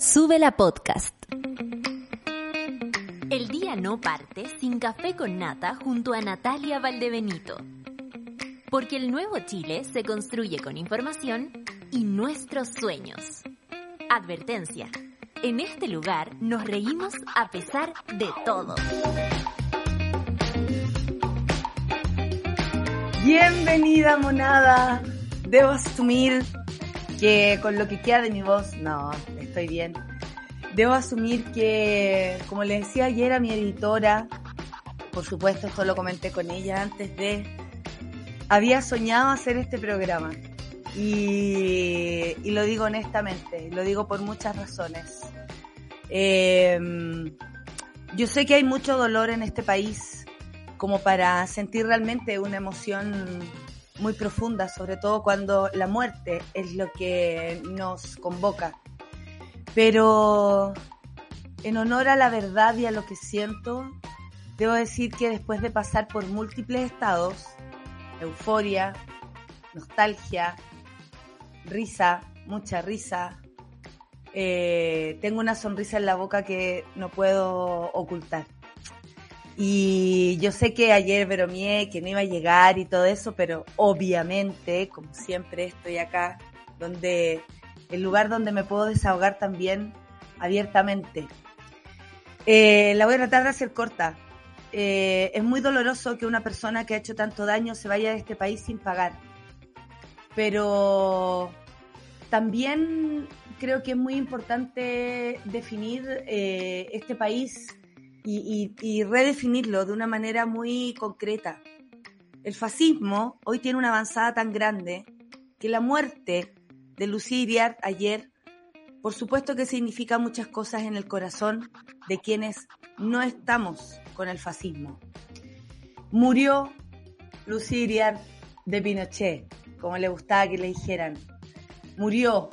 Sube la podcast. El día no parte sin café con nata junto a Natalia Valdebenito. Porque el nuevo Chile se construye con información y nuestros sueños. Advertencia. En este lugar nos reímos a pesar de todo. Bienvenida, monada. Debo asumir que con lo que queda de mi voz, no, estoy bien. Debo asumir que, como le decía ayer a mi editora, por supuesto esto lo comenté con ella antes de, había soñado hacer este programa. Y, y lo digo honestamente, lo digo por muchas razones. Eh, yo sé que hay mucho dolor en este país como para sentir realmente una emoción muy profunda, sobre todo cuando la muerte es lo que nos convoca. Pero en honor a la verdad y a lo que siento, debo decir que después de pasar por múltiples estados, euforia, nostalgia, risa, mucha risa, eh, tengo una sonrisa en la boca que no puedo ocultar. Y yo sé que ayer bromeé que no iba a llegar y todo eso, pero obviamente, como siempre, estoy acá, donde el lugar donde me puedo desahogar también abiertamente. Eh, la voy a tratar de hacer corta. Eh, es muy doloroso que una persona que ha hecho tanto daño se vaya de este país sin pagar. Pero también creo que es muy importante definir eh, este país y, redefinirlo de una manera muy concreta. El fascismo hoy tiene una avanzada tan grande que la muerte de Lucía Iriart ayer, por supuesto que significa muchas cosas en el corazón de quienes no estamos con el fascismo. Murió Lucía Iriart de Pinochet, como le gustaba que le dijeran. Murió,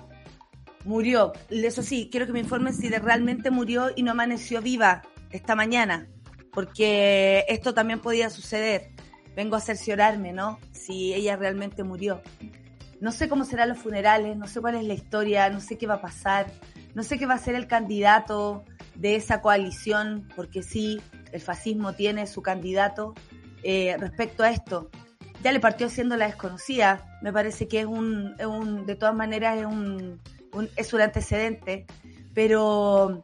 murió. Eso sí, quiero que me informen si realmente murió y no amaneció viva esta mañana, porque esto también podía suceder. Vengo a cerciorarme, ¿no? Si ella realmente murió. No sé cómo serán los funerales, no sé cuál es la historia, no sé qué va a pasar, no sé qué va a ser el candidato de esa coalición, porque sí, el fascismo tiene su candidato eh, respecto a esto. Ya le partió siendo la desconocida, me parece que es un, es un de todas maneras es un, un, es un antecedente, pero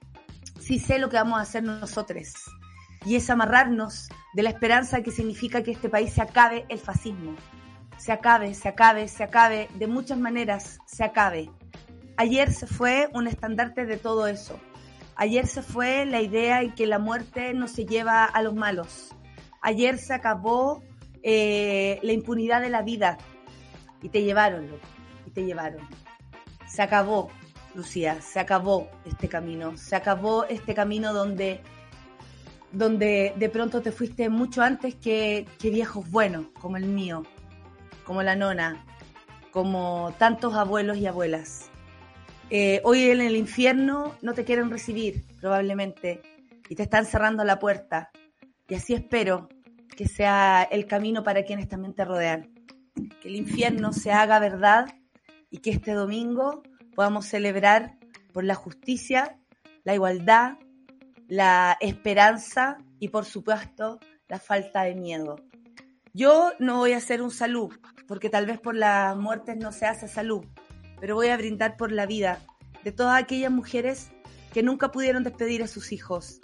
sí sé lo que vamos a hacer nosotros. Y es amarrarnos de la esperanza que significa que este país se acabe el fascismo. Se acabe, se acabe, se acabe, de muchas maneras se acabe. Ayer se fue un estandarte de todo eso. Ayer se fue la idea de que la muerte no se lleva a los malos. Ayer se acabó eh, la impunidad de la vida. Y te llevaron. Y te llevaron. Se acabó Lucía, se acabó este camino, se acabó este camino donde, donde de pronto te fuiste mucho antes que, que viejos buenos, como el mío, como la nona, como tantos abuelos y abuelas. Eh, hoy en el infierno no te quieren recibir, probablemente, y te están cerrando la puerta. Y así espero que sea el camino para quienes también te rodean. Que el infierno se haga verdad y que este domingo podamos celebrar por la justicia, la igualdad, la esperanza y por supuesto la falta de miedo. Yo no voy a hacer un salud, porque tal vez por las muertes no se hace salud, pero voy a brindar por la vida de todas aquellas mujeres que nunca pudieron despedir a sus hijos,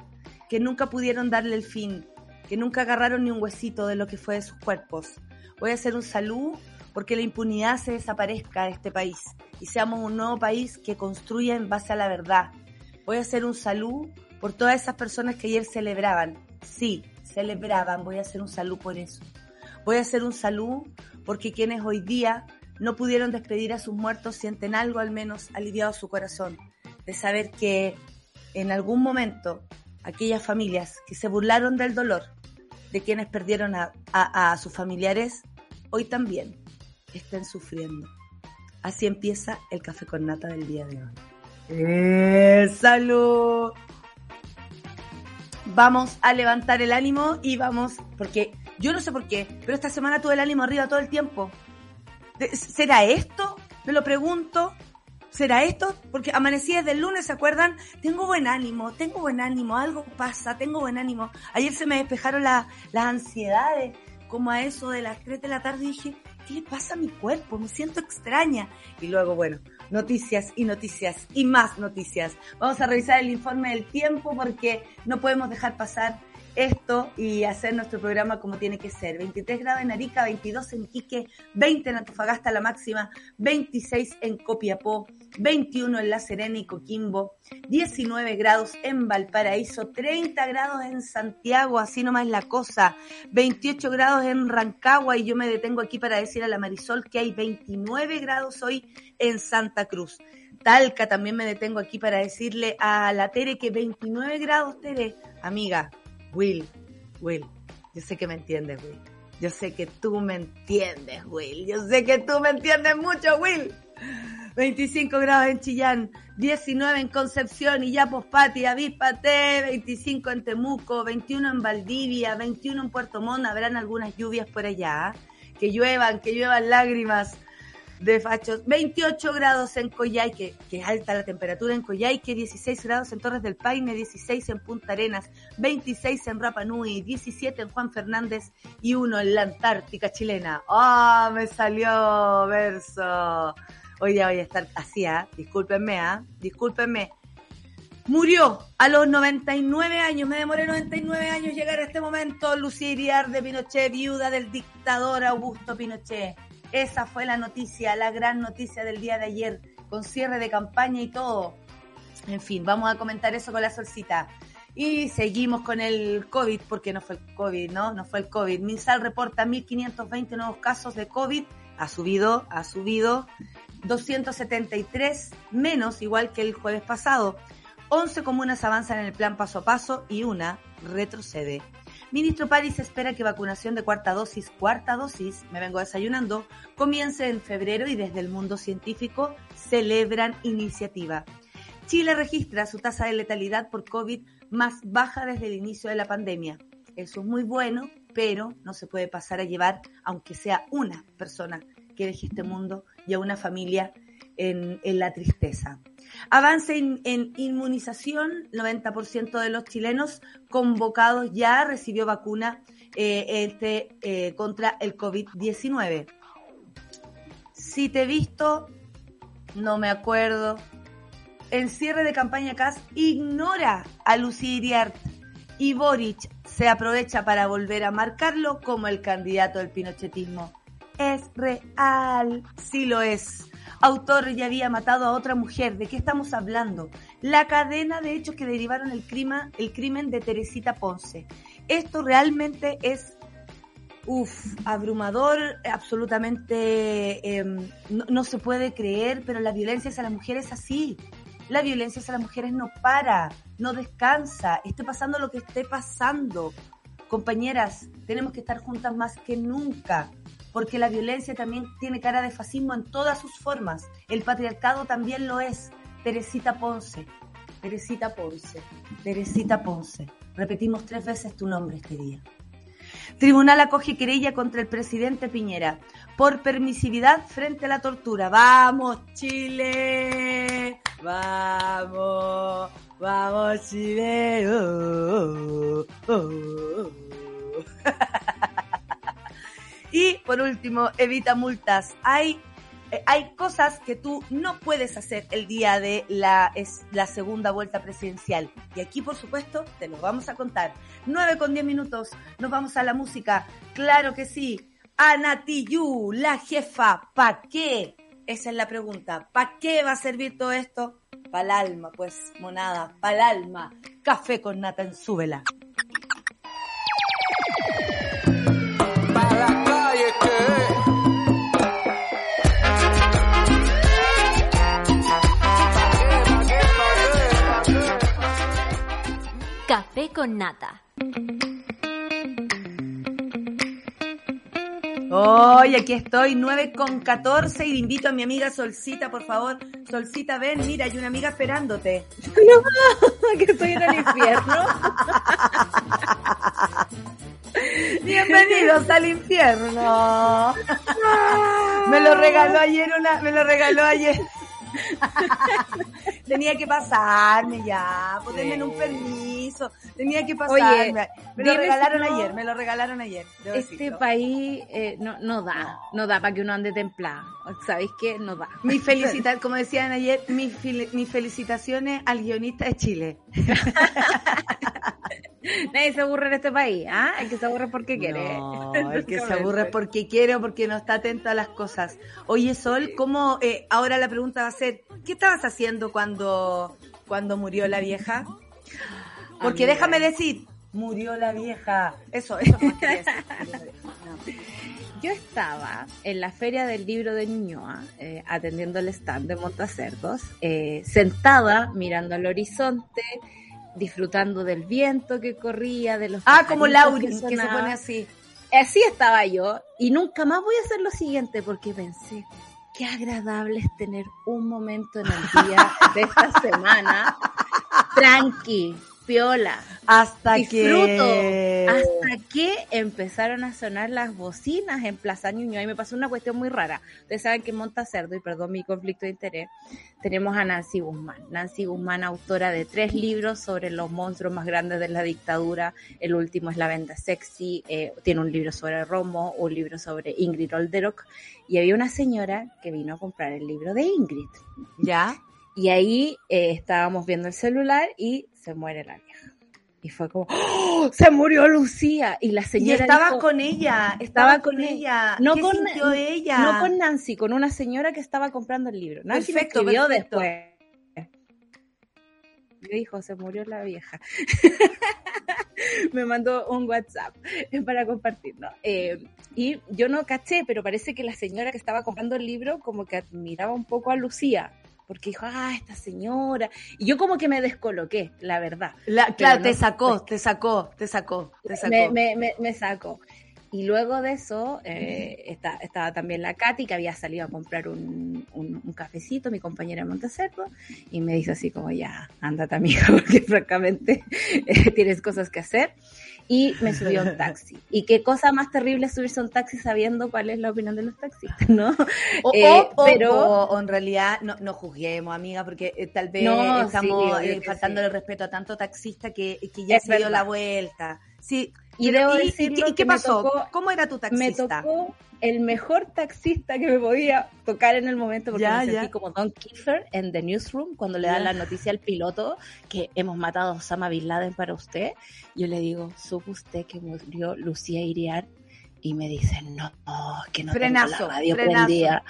que nunca pudieron darle el fin, que nunca agarraron ni un huesito de lo que fue de sus cuerpos. Voy a hacer un salud porque la impunidad se desaparezca de este país y seamos un nuevo país que construya en base a la verdad. Voy a hacer un salud por todas esas personas que ayer celebraban. Sí, celebraban, voy a hacer un salud por eso. Voy a hacer un salud porque quienes hoy día no pudieron despedir a sus muertos sienten algo al menos aliviado su corazón, de saber que en algún momento aquellas familias que se burlaron del dolor de quienes perdieron a, a, a sus familiares, hoy también estén sufriendo. Así empieza el café con nata del día de hoy. ¡Eh, ¡Salud! Vamos a levantar el ánimo y vamos, porque yo no sé por qué, pero esta semana tuve el ánimo arriba todo el tiempo. ¿Será esto? Me lo pregunto. ¿Será esto? Porque amanecí desde el lunes, ¿se acuerdan? Tengo buen ánimo, tengo buen ánimo, algo pasa, tengo buen ánimo. Ayer se me despejaron las ansiedades, como a eso de las 3 de la tarde dije, ¿qué le pasa a mi cuerpo? Me siento extraña. Y luego, bueno, noticias y noticias y más noticias. Vamos a revisar el informe del tiempo porque no podemos dejar pasar esto y hacer nuestro programa como tiene que ser. 23 grados en Arica, 22 en Quique, 20 en Antofagasta la máxima, 26 en Copiapó, 21 en La Serena y Coquimbo, 19 grados en Valparaíso, 30 grados en Santiago, así nomás la cosa, 28 grados en Rancagua y yo me detengo aquí para decir a la Marisol que hay 29 grados hoy en Santa Cruz. Talca también me detengo aquí para decirle a la Tere que 29 grados, Tere, amiga, Will, Will, yo sé que me entiendes, Will. Yo sé que tú me entiendes, Will. Yo sé que tú me entiendes mucho, Will. 25 grados en Chillán, 19 en Concepción y ya Pati, avíspate, 25 en Temuco, 21 en Valdivia, 21 en Puerto Montt, habrán algunas lluvias por allá, que lluevan, que lluevan lágrimas, de fachos. 28 grados en Coyhaique, que alta la temperatura en Coyhaique, 16 grados en Torres del Paine, 16 en Punta Arenas, 26 en Rapa Nui, 17 en Juan Fernández y uno en la Antártica chilena. ¡Ah, me salió verso! Hoy ya voy a estar así, ¿ah? Discúlpenme, ¿ah? Discúlpenme. Murió a los 99 años, me demoré 99 años llegar a este momento, Lucía Iriar de Pinochet, viuda del dictador Augusto Pinochet esa fue la noticia, la gran noticia del día de ayer, con cierre de campaña y todo. En fin, vamos a comentar eso con la solcita. Y seguimos con el COVID, porque no fue el COVID, ¿no? No fue el COVID. Minsal reporta 1.520 nuevos casos de COVID. Ha subido, ha subido 273 menos, igual que el jueves pasado. 11 comunas avanzan en el plan paso a paso y una retrocede. Ministro París espera que vacunación de cuarta dosis, cuarta dosis, me vengo desayunando, comience en febrero y desde el mundo científico celebran iniciativa. Chile registra su tasa de letalidad por COVID más baja desde el inicio de la pandemia. Eso es muy bueno, pero no se puede pasar a llevar, aunque sea una persona que deje este mundo y a una familia en, la tristeza. Avance en, inmunización, 90% de los chilenos convocados ya recibió vacuna eh, este, eh, contra el COVID-19. Si te he visto, no me acuerdo. En cierre de campaña CAS, ignora a Lucía Iriart y Boric se aprovecha para volver a marcarlo como el candidato del pinochetismo. Es real, sí lo es autor ya había matado a otra mujer. ¿De qué estamos hablando? La cadena de hechos que derivaron el crimen, el crimen de Teresita Ponce. Esto realmente es Uf, abrumador, absolutamente em, no, se puede creer, pero la violencia hacia las mujeres es así. La violencia hacia las mujeres no para, no descansa, esté pasando lo que esté pasando. Compañeras, tenemos que estar juntas más que nunca porque la violencia también tiene cara de fascismo en todas sus formas. El patriarcado también lo es. Teresita Ponce, Teresita Ponce, Teresita Ponce. Repetimos tres veces tu nombre este día. Tribunal acoge querella contra el presidente Piñera por permisividad frente a la tortura. ¡Vamos, Chile! ¡Vamos! ¡Vamos, Chile! Oh, oh, oh, y por último, evita multas. Hay, eh, hay cosas que tú no puedes hacer el día de la, es, la segunda vuelta presidencial. Y aquí, por supuesto, te lo vamos a contar. 9 con 10 minutos, nos vamos a la música. Claro que sí. Anatiyu, la jefa, ¿pa' qué? Esa es la pregunta. ¿Para qué va a servir todo esto? Para el alma, pues, monada, para el alma. Café con nata en súbela. Con nata. Hoy aquí estoy, 9 con 14 y invito a mi amiga Solcita, por favor. Solcita, ven, mira, hay una amiga esperándote. No, que estoy en el infierno. Bienvenidos al infierno. me lo regaló ayer una, me lo regaló ayer. Tenía que pasarme ya, ponerme en un permiso. Tenía que pasarme. me lo regalaron ayer, me lo regalaron ayer. Este país eh, no, no da, no, da para que uno ande templado. ¿Sabéis qué? No da. Mi felicita como decían ayer, mis, mis felicitaciones al guionista de Chile. Nadie se aburre en este país, ¿ah? El que se aburre porque quiere. No, el que se aburre porque quiere o porque no está atento a las cosas. Oye, Sol, ¿cómo? Eh, ahora la pregunta va a ser, ¿qué estabas haciendo cuando, cuando murió la vieja? Porque déjame decir, murió la vieja. Eso, eso Yo estaba en la feria del libro de Ñuñoa, eh, atendiendo el stand de Montacerdos, eh, sentada mirando al horizonte, disfrutando del viento que corría, de los... Ah, como Lauri, que, se pone así. Así estaba yo y nunca más voy a hacer lo siguiente porque pensé, qué agradable es tener un momento en el día de esta semana. Tranqui, piola. Hasta que. Hasta que empezaron a sonar las bocinas en Plaza Ñuñoa. Y me pasó una cuestión muy rara. Ustedes saben que en Montacerdo, y perdón mi conflicto de interés, tenemos a Nancy Guzmán. Nancy Guzmán, autora de tres libros sobre los monstruos más grandes de la dictadura. El último es La Venda Sexy. Eh, tiene un libro sobre Romo, un libro sobre Ingrid Olderock. Y había una señora que vino a comprar el libro de Ingrid. ¿Ya? Y ahí eh, estábamos viendo el celular y se muere la vieja. Y fue como, ¡Oh! se murió Lucía. Y la señora. Y estaba con ella, estaba, con, ella. No con ella. No con Nancy, con una señora que estaba comprando el libro. Nancy perfecto, escribió después. Me dijo, se murió la vieja. me mandó un WhatsApp para compartirlo. Eh, y yo no caché, pero parece que la señora que estaba comprando el libro como que admiraba un poco a Lucía porque dijo, ah, esta señora. Y yo como que me descoloqué, la verdad. claro, te sacó, te sacó, te sacó, te sacó. Me, me, me, sacó. Y luego de eso eh, estaba también la Katy, que había salido a comprar un, un, cafecito, mi compañera de Montecerro, y me dice así como, ya, ándate amiga, porque francamente eh, tienes cosas que hacer y me subió un taxi. Y qué cosa más terrible subirse a un taxi sabiendo cuál es la opinión de los taxistas, ¿no? O, eh, pero en realidad no, no juzguemos, amiga, porque eh, tal vez estamos eh, faltando el respeto a tanto taxista que, que ya se dio la vuelta. Sí, y, debo decirlo qué pasó? ¿Cómo era tu taxista? Me tocó el mejor taxista que me podía tocar en el momento porque me sentí como Don Kiefer en The Newsroom cuando le dan la noticia al piloto que hemos matado a Osama Bin Laden para usted. Yo le digo, ¿supo usted que murió Lucía Iriar? Y me dice, no, que no frenazo, tengo la radio prendida.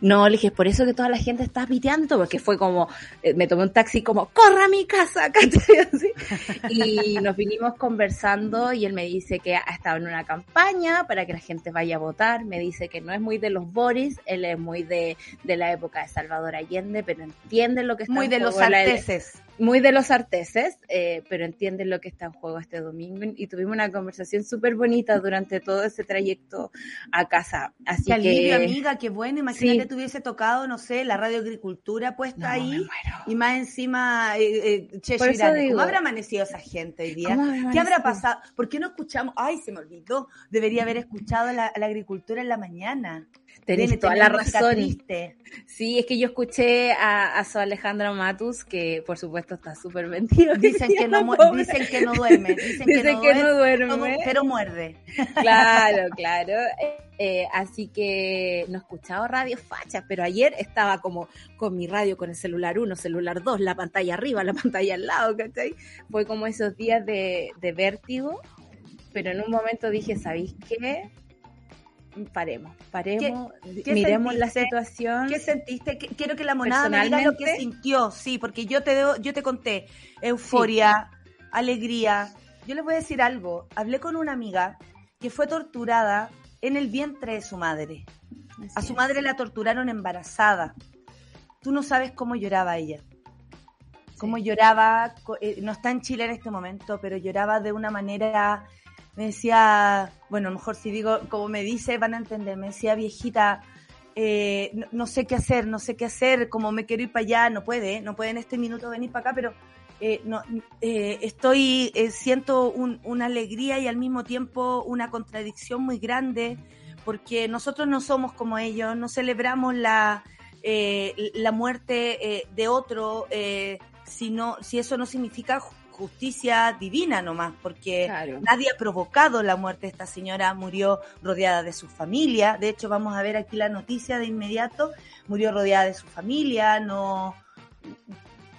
No, le dije, por eso que toda la gente está piteando, porque fue como, eh, me tomé un taxi como, corra a mi casa, Y nos vinimos conversando y él me dice que ha estado en una campaña para que la gente vaya a votar, me dice que no es muy de los Boris, él es muy de, de la época de Salvador Allende, pero entiende lo que está Muy de los arteses muy de los arteses, eh, pero entienden lo que está en juego este domingo y tuvimos una conversación súper bonita durante todo ese trayecto a casa. Así qué que, amiga, qué bueno. Imagínate que tuviese tocado, no sé, la radio agricultura puesta ahí y más encima eh, eh che, ¿Cómo habrá amanecido esa gente hoy día? ¿Qué habrá pasado? ¿Por qué no escuchamos? Ay, se me olvidó. Debería haber escuchado la, la agricultura en la mañana. Tenés toda la razón. Sí, es que yo escuché a, a su Alejandra Matus, que por supuesto está súper mentido. Dicen que, no, dicen que no duerme. Dicen, que, no, duerme, pero muerde. Claro, claro. Eh, así que no he escuchado radio fachas, pero ayer estaba como con mi radio, con el celular 1, celular 2, la pantalla arriba, la pantalla al lado, ¿cachai? Fue como esos días de, de vértigo, pero en un momento dije, ¿sabéis qué? Paremos, paremos, miremos la situación. ¿Qué sentiste? Quiero que la monada me diga lo que sintió, sí, porque yo te debo, yo te conté euforia, alegría. Yo les voy a decir algo. Hablé con una amiga que fue torturada en el vientre de su madre. a su madre la torturaron embarazada. Tú no sabes cómo lloraba ella. Cómo lloraba, eh, no está en Chile en este momento, pero lloraba de una manera me decía, bueno, mejor si digo como me dice, van a entender, me decía, viejita, eh, no, sé qué hacer, no sé qué hacer, como me quiero ir para allá, no puede, no puede en este minuto venir para acá, pero eh, no, eh, estoy, siento una alegría y al mismo tiempo una contradicción muy grande, porque nosotros no somos como ellos, no celebramos la, eh, la muerte eh, de otro, eh, si, si eso no significa justicia divina nomás, porque nadie ha provocado la muerte de esta señora, murió rodeada de su familia, de hecho vamos a ver aquí la noticia de inmediato, murió rodeada de su familia, no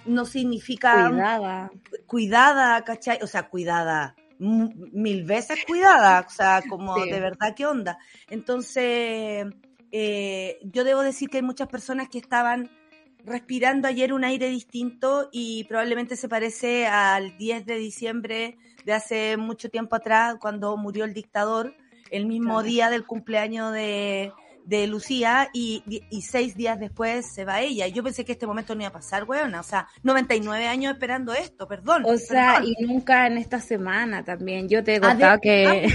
no significa cuidada, cuidada, ¿cachai? O sea, cuidada, mil veces cuidada, o sea, como de verdad, ¿qué onda? Entonces, eh, yo debo decir que hay muchas personas que estaban respirando ayer un aire distinto y probablemente se parece al 10 de diciembre de hace mucho tiempo atrás, cuando murió el dictador, el mismo día del cumpleaños de, de Lucía y, y, seis días después se va ella. Yo pensé que este momento no iba a pasar, weona. O sea, 99 años esperando esto, perdón. O sea, y nunca en esta semana también. Yo te he contado que...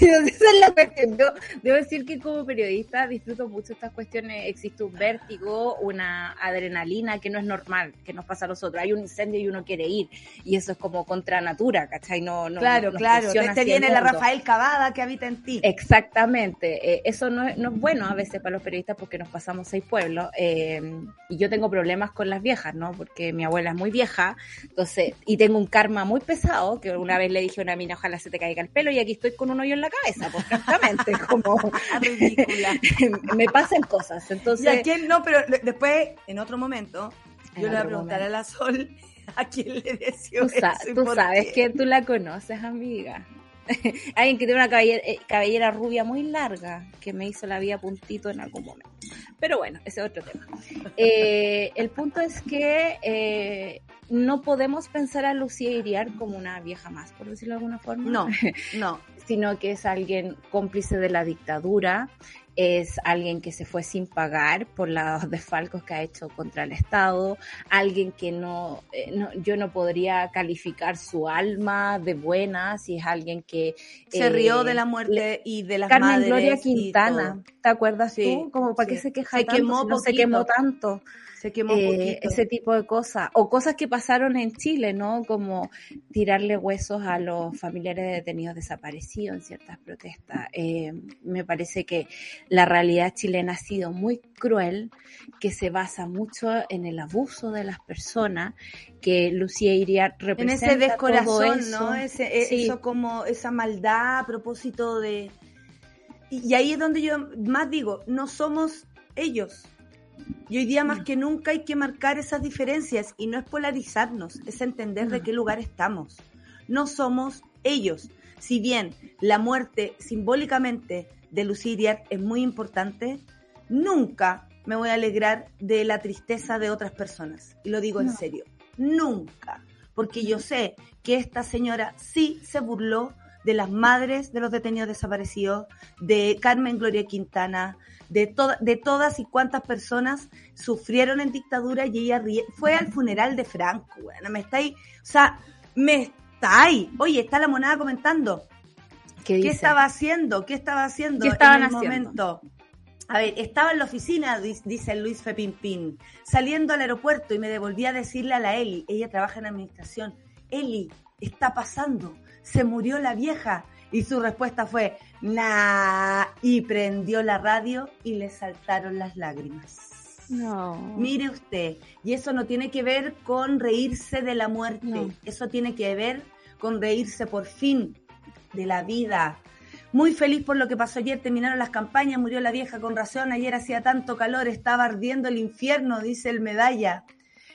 Esa es la cuestión. Yo debo decir que como periodista disfruto mucho estas cuestiones. Existe un vértigo, una adrenalina que no es normal, que nos pasa a nosotros. Hay un incendio y uno quiere ir. Y eso es como contra natura, ¿cachai? No, no, claro, claro. Te viene la Rafael Cavada que habita en ti. Exactamente. Eh, eso no es, no es bueno a veces para los periodistas porque nos pasamos seis pueblos. Eh, y yo tengo problemas con las viejas, ¿no? Porque mi abuela es muy vieja. Entonces, y tengo un karma muy pesado, que una vez le dije a una mina, ojalá se te caiga el pelo, y aquí estoy con un hoyo en la cabeza, pues francamente, como ridícula. me pasan cosas, entonces... ¿Y a quién no? Pero después, en otro momento, yo le voy a preguntar a la Sol a quién le decía Tú, tú sabes que tú la conoces, amiga. Alguien que tiene una cabellera, eh, cabellera, rubia muy larga, que me hizo la vida puntito en algún momento. Pero bueno, ese es otro tema. Eh, el punto es que eh, no podemos pensar a Lucía Iriar como una vieja más, por decirlo de alguna forma. No, no. sino que es alguien cómplice de la dictadura, es alguien que se fue sin pagar por los desfalcos que ha hecho contra el Estado, alguien que no, eh, yo no podría calificar su alma de buena, si es alguien que... Se rió de la muerte y de las Carmen Gloria Quintana, ¿te acuerdas tú? Como para qué se queja se Quemó no se quemó tanto se quemó eh, ese tipo de cosas. O cosas que pasaron en Chile, ¿no? Como tirarle huesos a los familiares de detenidos desaparecidos en ciertas protestas. Eh, me parece que la realidad chilena ha sido muy cruel, que se basa mucho en el abuso de las personas, que Lucía iría representa En ese descorazón, ¿no? Ese, Eso como esa maldad a propósito de... Y ahí es donde yo más digo, no somos ellos, y hoy día más mm. que nunca hay que marcar esas diferencias y no es polarizarnos, es entender de mm. qué lugar estamos. No somos ellos. Si bien la muerte simbólicamente de Lucidia es muy importante, nunca me voy a alegrar de la tristeza de otras personas. Y lo digo en serio, nunca. Porque yo sé que esta señora sí se burló de las madres de los detenidos desaparecidos, de Carmen Gloria Quintana, de, de todas y cuántas personas sufrieron en dictadura y ella fue al funeral de Franco, bueno, me está ahí, o sea, me está ahí. Oye, está la monada comentando. ¿Qué, estaba haciendo? ¿Qué estaba haciendo en el momento? A ver, estaba en la oficina, dice Luis Fepimpín, saliendo al aeropuerto y me devolví a decirle a la Eli, ella trabaja en administración, Eli, está pasando, se murió la vieja. Y su respuesta fue, nah, y prendió la radio y le saltaron las lágrimas. No. Mire usted, y eso no tiene que ver con reírse de la muerte, eso tiene que ver con reírse por fin de la vida. Muy feliz por lo que pasó ayer, terminaron las campañas, murió la vieja con razón, ayer hacía tanto calor, estaba ardiendo el infierno, dice el medalla.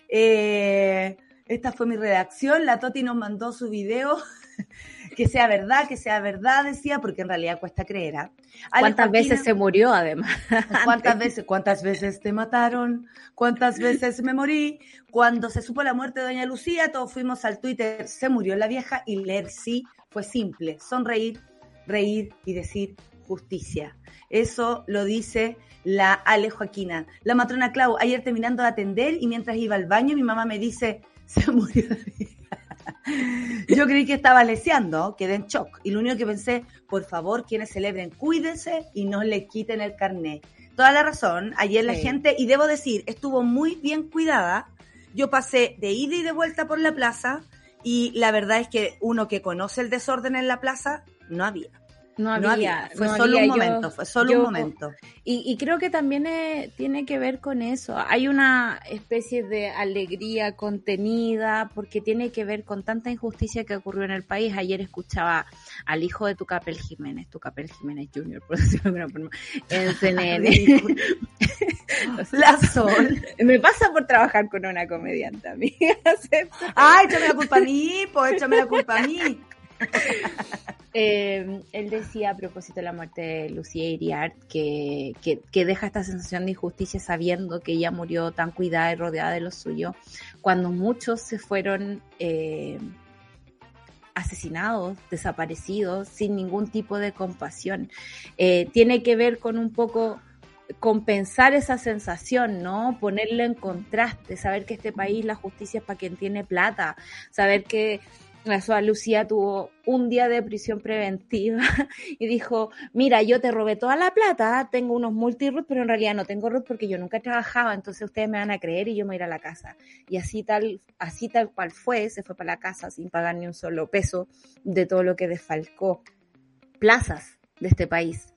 Eh, esta fue mi redacción, la Toti nos mandó su video que sea verdad, que sea verdad, decía, porque en realidad cuesta creer. ¿ah? ¿Cuántas veces se murió además? ¿Cuántas veces, ¿Cuántas veces te mataron? ¿Cuántas veces me morí? Cuando se supo la muerte de Doña Lucía, todos fuimos al Twitter, se murió la vieja y leer sí fue simple, sonreír, reír y decir justicia. Eso lo dice la Ale Joaquina. La matrona Clau, ayer terminando de atender y mientras iba al baño, mi mamá me dice, se murió la vieja. Yo creí que estaba leseando, quedé en shock. Y lo único que pensé, por favor, quienes celebren, cuídense y no le quiten el carnet. Toda la razón, ayer la gente, y debo decir, estuvo muy bien cuidada. Yo pasé de ida y de vuelta por la plaza y la verdad es que uno que conoce el desorden en la plaza, no había. No había, fue solo un momento, fue solo un momento. Y, creo que también tiene que ver con eso. Hay una especie de alegría contenida porque tiene que ver con tanta injusticia que ocurrió en el país. Ayer escuchaba al hijo de Tucapel Jiménez, Tucapel Jiménez Jr., por decirlo de alguna forma, en CNN. la Sol. Me pasa por trabajar con una comediante, amiga. Ay, échame la culpa a mí, pues échame la culpa a mí. Eh, él decía a propósito de la muerte de Lucía Iriart que, que, deja esta sensación de injusticia sabiendo que ella murió tan cuidada y rodeada de lo suyo, cuando muchos se fueron eh, asesinados, desaparecidos, sin ningún tipo de compasión. Eh, tiene que ver con un poco compensar esa sensación, ¿no? Ponerlo en contraste, saber que este país la justicia es para quien tiene plata, saber que Soa Lucía tuvo un día de prisión preventiva y dijo, mira, yo te robé toda la plata, tengo unos multirut, pero en realidad no tengo RUT porque yo nunca trabajaba, entonces ustedes me van a creer y yo me voy a a la casa. Y así tal, así tal cual fue, se fue para la casa sin pagar ni un solo peso de todo lo que desfalcó. Plazas de este país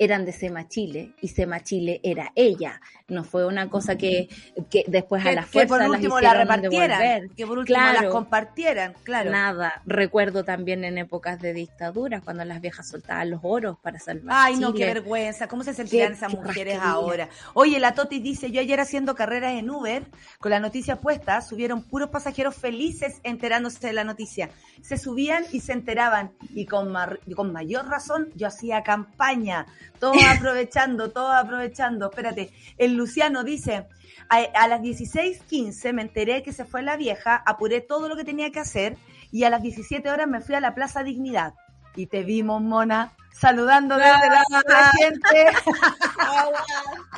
eran de Sema Chile y Sema Chile era ella. No fue una cosa que, que después a la fuerza que por último la repartieran, que por último las compartieran, claro. Nada. Recuerdo también en épocas de dictadura cuando las viejas soltaban los oros para salvar Ay, no, qué vergüenza. ¿Cómo se sentían esas mujeres ahora? Oye, la Toti dice, yo ayer haciendo carreras en Uber, con la noticia puesta, subieron puros pasajeros felices enterándose de la noticia. Se subían y se enteraban. Y con, con mayor razón yo hacía campaña todos aprovechando, todos aprovechando. Espérate, el Luciano dice, a, las 16.15 me enteré que se fue la vieja, apuré todo lo que tenía que hacer y a las 17 horas me fui a la Plaza Dignidad. Y te vimos, Mona, saludando desde la, gente.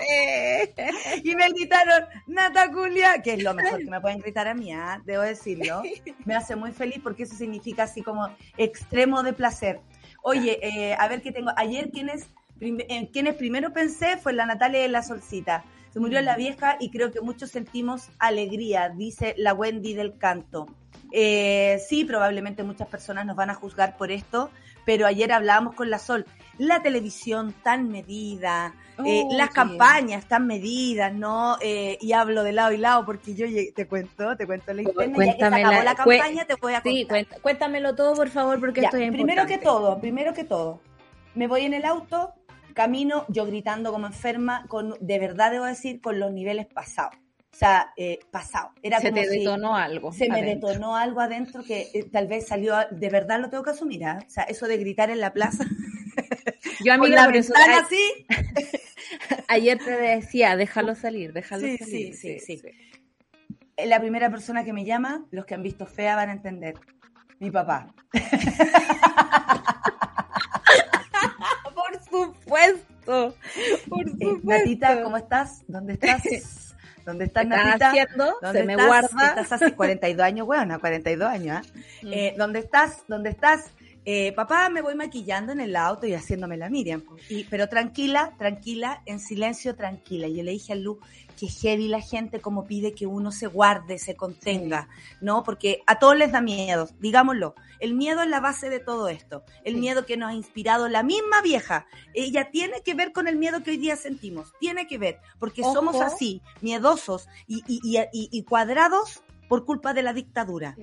y me gritaron, Nata Julia, que es lo mejor que me pueden gritar a mí, ¿ah? debo decirlo. Me hace muy feliz porque eso significa así como extremo de placer. Oye, eh, a ver qué tengo. Ayer, ¿quiénes en quienes primero pensé fue la Natalia de la Solcita. Se murió la mm. vieja y creo que muchos sentimos alegría, dice la Wendy del canto. Eh, sí, probablemente muchas personas nos van a juzgar por esto, pero ayer hablábamos con la Sol. La televisión tan medida, eh, las campañas tan medidas, ¿no? Eh, y hablo de lado y lado porque yo te cuento, te cuento la historia. Cuéntame la, la campaña, te voy a contar. Sí, cuéntamelo todo, por favor, porque estoy Primero que todo, primero que todo, me voy en el auto, camino, yo gritando como enferma, con, de verdad debo decir, con los niveles pasados. O sea, eh, pasado. Era se te detonó algo. Se me detonó algo adentro que eh, tal vez salió, de verdad lo tengo que asumir. ¿ah? O sea, eso de gritar en la plaza. Yo a mí la ventana así. Ayer te decía, déjalo salir, déjalo salir. Sí, sí, sí, sí. La primera persona que me llama, los que han visto fea van a entender. Mi papá. supuesto. Por eh, supuesto. Natita, ¿cómo estás? ¿Dónde estás? ¿Dónde estás, Natita? haciendo? ¿Dónde Se me guarda. Estás hace 42 años, bueno, 42 años. ¿eh? Mm. Eh, ¿Dónde estás? ¿Dónde estás? Eh, papá, me voy maquillando en el auto y haciéndome la Miriam. Y, pero tranquila, tranquila, en silencio, tranquila. Yo le dije a Lu que heavy la gente como pide que uno se guarde, se contenga, ¿no? Porque a todos les da miedo, digámoslo. El miedo es la base de todo esto. El miedo que nos ha inspirado la misma vieja. Ella tiene que ver con el miedo que hoy día sentimos. Tiene que ver, porque somos así, miedosos y, y, y, cuadrados por culpa de la dictadura.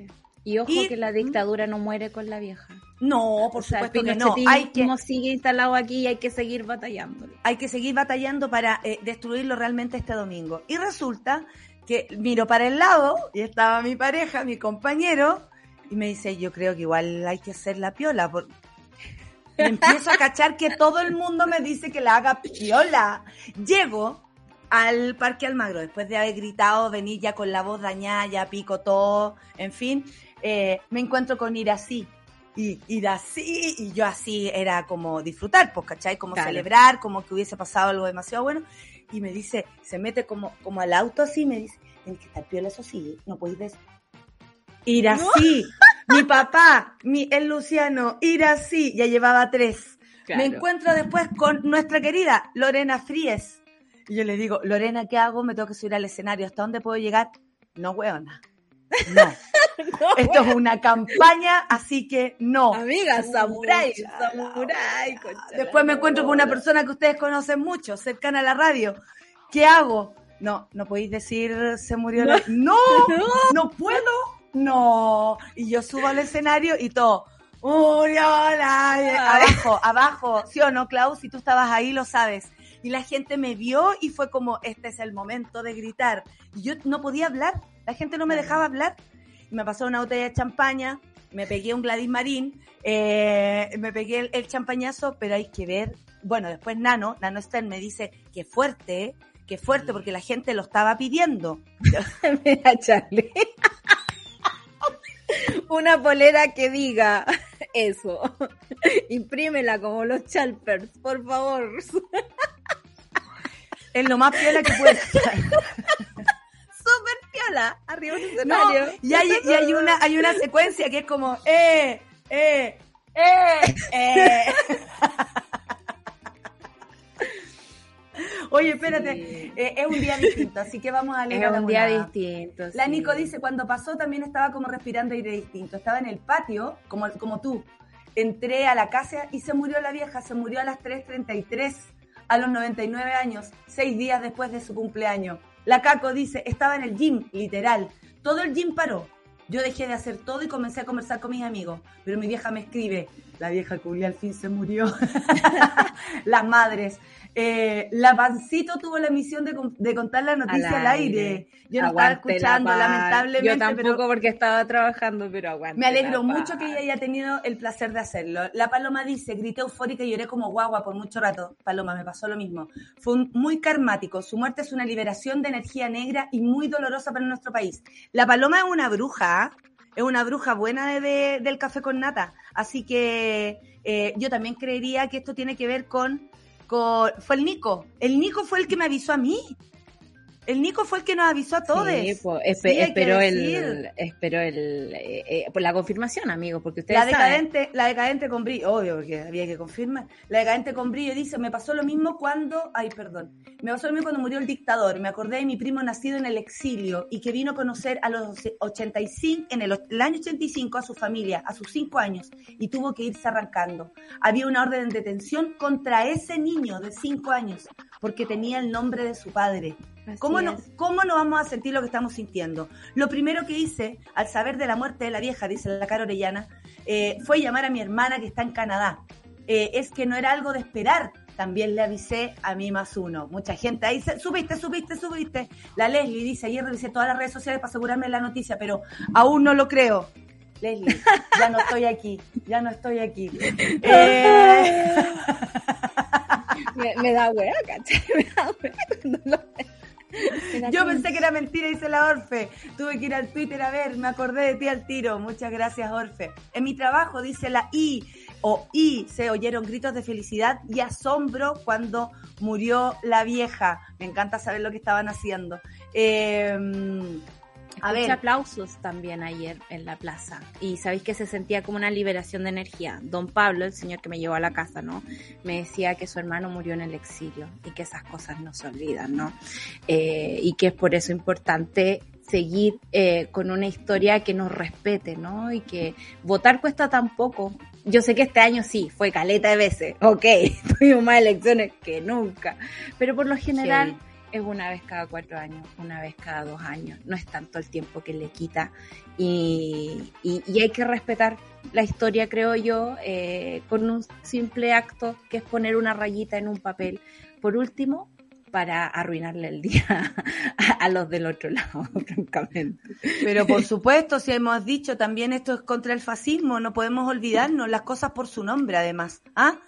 Y ojo que la dictadura no muere con la vieja. No, por supuesto que no. Hay que sigue instalado aquí y hay que seguir batallando. Hay que seguir batallando para eh, destruirlo realmente este domingo. Y resulta que miro para el lado y estaba mi pareja, mi compañero, y me dice, yo creo que igual hay que hacer la piola. Por... empiezo a cachar que todo el mundo me dice que la haga piola. Llego al Parque Almagro, después de haber gritado, venir ya con la voz dañada, ya pico todo, en fin, eh, me encuentro con ir así. Y ir así, y yo así era como disfrutar, pues, ¿cachai? Como celebrar, como que hubiese pasado algo demasiado bueno. Y me dice, se mete como, como al auto así, me dice, tienes que estar piola, eso sí, no podéis ir así. mi papá, mi, el Luciano, ir así, ya llevaba tres. Me encuentro después con nuestra querida Lorena Fries. Y yo le digo, Lorena, ¿qué hago? Me tengo que subir al escenario. ¿Hasta dónde puedo llegar? No, hueona. No. Esto es una campaña, así que no. Amiga, samurai, samurai. Después me encuentro con una persona que ustedes conocen mucho, cercana a la radio. ¿Qué hago? No, no podéis decir se murió la... No, no, puedo. No. Y yo subo al escenario y todo. Murió la... Abajo, abajo. ¿Sí o no, Klaus? Si tú estabas ahí, lo sabes. Y la gente me vio y fue como, este es el momento de gritar. Y yo no podía hablar. La gente no me dejaba hablar. Me pasó una botella de champaña, me pegué un Gladys Marín, eh, me pegué el, el, champañazo, pero hay que ver. Bueno, después Nano, Nano Stern me dice que fuerte, Qué fuerte, porque la gente lo estaba pidiendo. Mira, Charlie. Una polera que diga eso. Imprímela como los Chalpers, por favor. Es lo más piola que puede estar. Arriba del escenario. y hay, y hay, una, hay una secuencia que es como, eh, eh, eh, eh. Oye, espérate, eh, es un día distinto, así que vamos a leer. Es un día distinto. La Nico dice, cuando pasó también estaba como respirando aire distinto. Estaba en el patio, como, como tú. Entré a la casa y se murió la vieja, se murió a las 3.33, a los 99 años, seis días después de su cumpleaños. La Caco dice, estaba en el gym, literal. Todo el gym paró. Yo dejé de hacer todo y comencé a conversar con mis amigos. Pero mi vieja me escribe, la vieja Julia al fin se murió. Las madres. Eh, la Pancito tuvo la misión de, contar la noticia al aire. Yo no estaba escuchando, lamentablemente. Yo tampoco porque estaba trabajando, pero aguante. Me alegro mucho que ella haya tenido el placer de hacerlo. La Paloma dice, grité eufórica y lloré como guagua por mucho rato. Paloma, me pasó lo mismo. Fue muy karmático. Su muerte es una liberación de energía negra y muy dolorosa para nuestro país. La Paloma es una bruja. Es una bruja buena de, del café con nata. Así que eh, yo también creería que esto tiene que ver con fue el Nico. El Nico fue el que me avisó a mí. El Nico fue el que nos avisó a todos. Sí, pues, espero el, espero el, eh, eh, pues la confirmación, amigo, porque ustedes la decadente, la decadente con brillo, obvio, porque había que confirmar. La decadente con brillo dice, me pasó lo mismo cuando, ay, perdón, me pasó lo mismo cuando murió el dictador. Me acordé de mi primo nacido en el exilio y que vino a conocer a los 85, en el, el año 85 a su familia, a sus cinco años, y tuvo que irse arrancando. Había una orden de detención contra ese niño de cinco años, porque tenía el nombre de su padre. ¿Cómo no, ¿Cómo no vamos a sentir lo que estamos sintiendo? Lo primero que hice al saber de la muerte de la vieja, dice la cara Orellana, eh, fue llamar a mi hermana que está en Canadá. Eh, es que no era algo de esperar. También le avisé a mí más uno. Mucha gente ahí dice, subiste, subiste, subiste. La Leslie dice, ayer revisé todas las redes sociales para asegurarme la noticia, pero aún no lo creo. Leslie, ya no estoy aquí, ya no estoy aquí. Eh... me, da hueá, ¿cachai? Me da hueá cuando lo yo pensé que era mentira, dice la Orfe. Tuve que ir al Twitter a ver, me acordé de ti al tiro. Muchas gracias, Orfe. En mi trabajo, dice la I o I, se oyeron gritos de felicidad y asombro cuando murió la vieja. Me encanta saber lo que estaban haciendo. Eh, a ver. aplausos también ayer en la plaza y sabéis que se sentía como una liberación de energía. Don Pablo, el señor que me llevó a la casa, ¿no? Me decía que su hermano murió en el exilio y que esas cosas no se olvidan, ¿no? Eh, y que es por eso importante seguir eh, con una historia que nos respete, ¿no? Y que votar cuesta tan poco. Yo sé que este año sí, fue caleta de veces, ok, tuvimos más elecciones que nunca, pero por lo general es una vez cada cuatro años, una vez cada dos años, no es tanto el tiempo que le quita y, y, hay que respetar la historia, creo yo, eh, con un simple acto que es poner una rayita en un papel. Por último, para arruinarle el día a, los del otro lado, francamente. Pero por supuesto, si hemos dicho también esto es contra el fascismo, no podemos olvidarnos las cosas por su nombre, además. ¿Ah?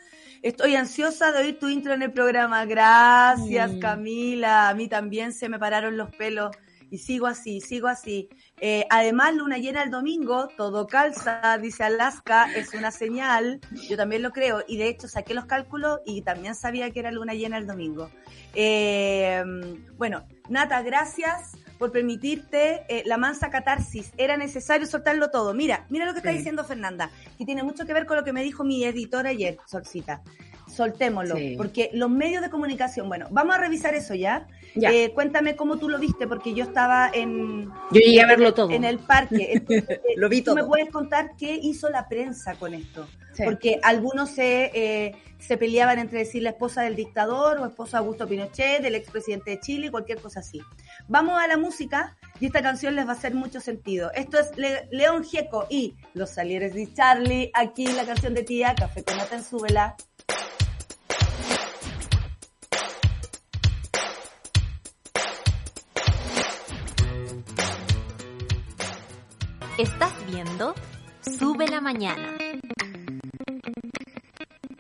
Estoy ansiosa de oír tu intro en el programa. Gracias, Camila. A mí también se me pararon los pelos y sigo así, sigo así. Eh, además, luna llena el domingo, todo calza, dice Alaska, es una señal, yo también lo creo, y de hecho saqué los cálculos y también sabía que era luna llena el domingo. Eh, bueno, Nata, gracias por permitirte eh, la mansa catarsis. Era necesario soltarlo todo. Mira, mira lo que está diciendo Fernanda, que tiene mucho que ver con lo que me dijo mi editor ayer, Solcita. Soltémoslo, porque los medios de comunicación, bueno, vamos a revisar eso ya. Eh, cuéntame cómo tú lo viste, porque yo estaba en... Yo llegué a verlo todo. En el parque. lo vi todo. ¿Tú me puedes contar qué hizo la prensa con esto? Porque algunos se, eh, se peleaban entre decir la esposa del dictador o esposa de Augusto Pinochet, del expresidente de Chile, cualquier cosa así. Vamos a la música y esta canción les va a hacer mucho sentido. Esto es León Gieco y Los Salieres de Charlie. Aquí la canción de tía, Café con Nata en Súbela. Estás viendo Sube la Mañana.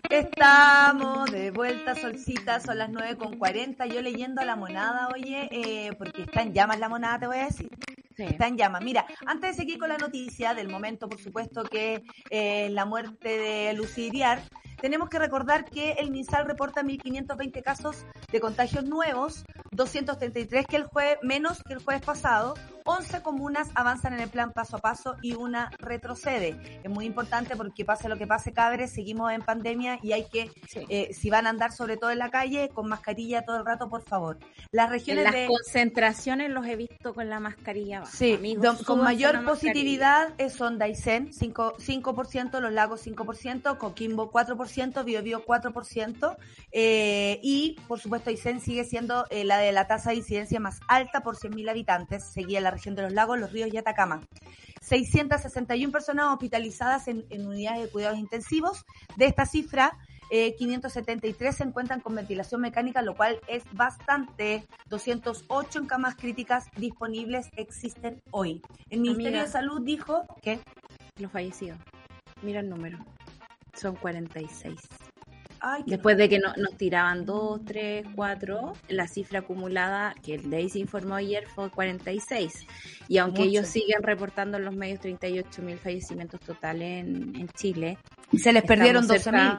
Estamos de vuelta, Solcita, son las 9.40. Yo leyendo la monada, oye, eh, porque está en llamas la monada, te voy a decir. Está en llamas. Mira, antes de seguir con la noticia del momento, por supuesto, que eh, la muerte de Lucy Iriar, tenemos que recordar que el MinSal reporta 1.520 casos de contagios nuevos, 233 que el jueves, menos que el jueves pasado, 11 comunas avanzan en el plan paso a paso y una retrocede. Es muy importante porque pase lo que pase, cabres, seguimos en pandemia y hay que, eh, si van a andar sobre todo en la calle, con mascarilla todo el rato, por favor. Las regiones Las concentraciones los he visto con la mascarilla Sí, con mayor positividad son Daisen, 5%, 5%, Los Lagos 5%, Coquimbo 4%, Biobío 4%, eh, y por supuesto Aysén sigue siendo eh, la de la tasa de incidencia más alta por 100.000 habitantes, seguía la región de los lagos, los ríos y Atacama. 661 personas hospitalizadas en, unidades de cuidados intensivos. De esta cifra, 573 eh, se encuentran con ventilación mecánica, lo cual es bastante. 208 en camas críticas disponibles existen hoy. El Ministerio de Salud dijo que... Los fallecidos. Mira el número. Son 46. Después de que nos tiraban dos, tres, cuatro, la cifra acumulada que el DAIS informó ayer fue 46. Y aunque ellos siguen reportando en los medios 38 mil fallecimientos totales en, en Chile. Se les perdieron 12 mil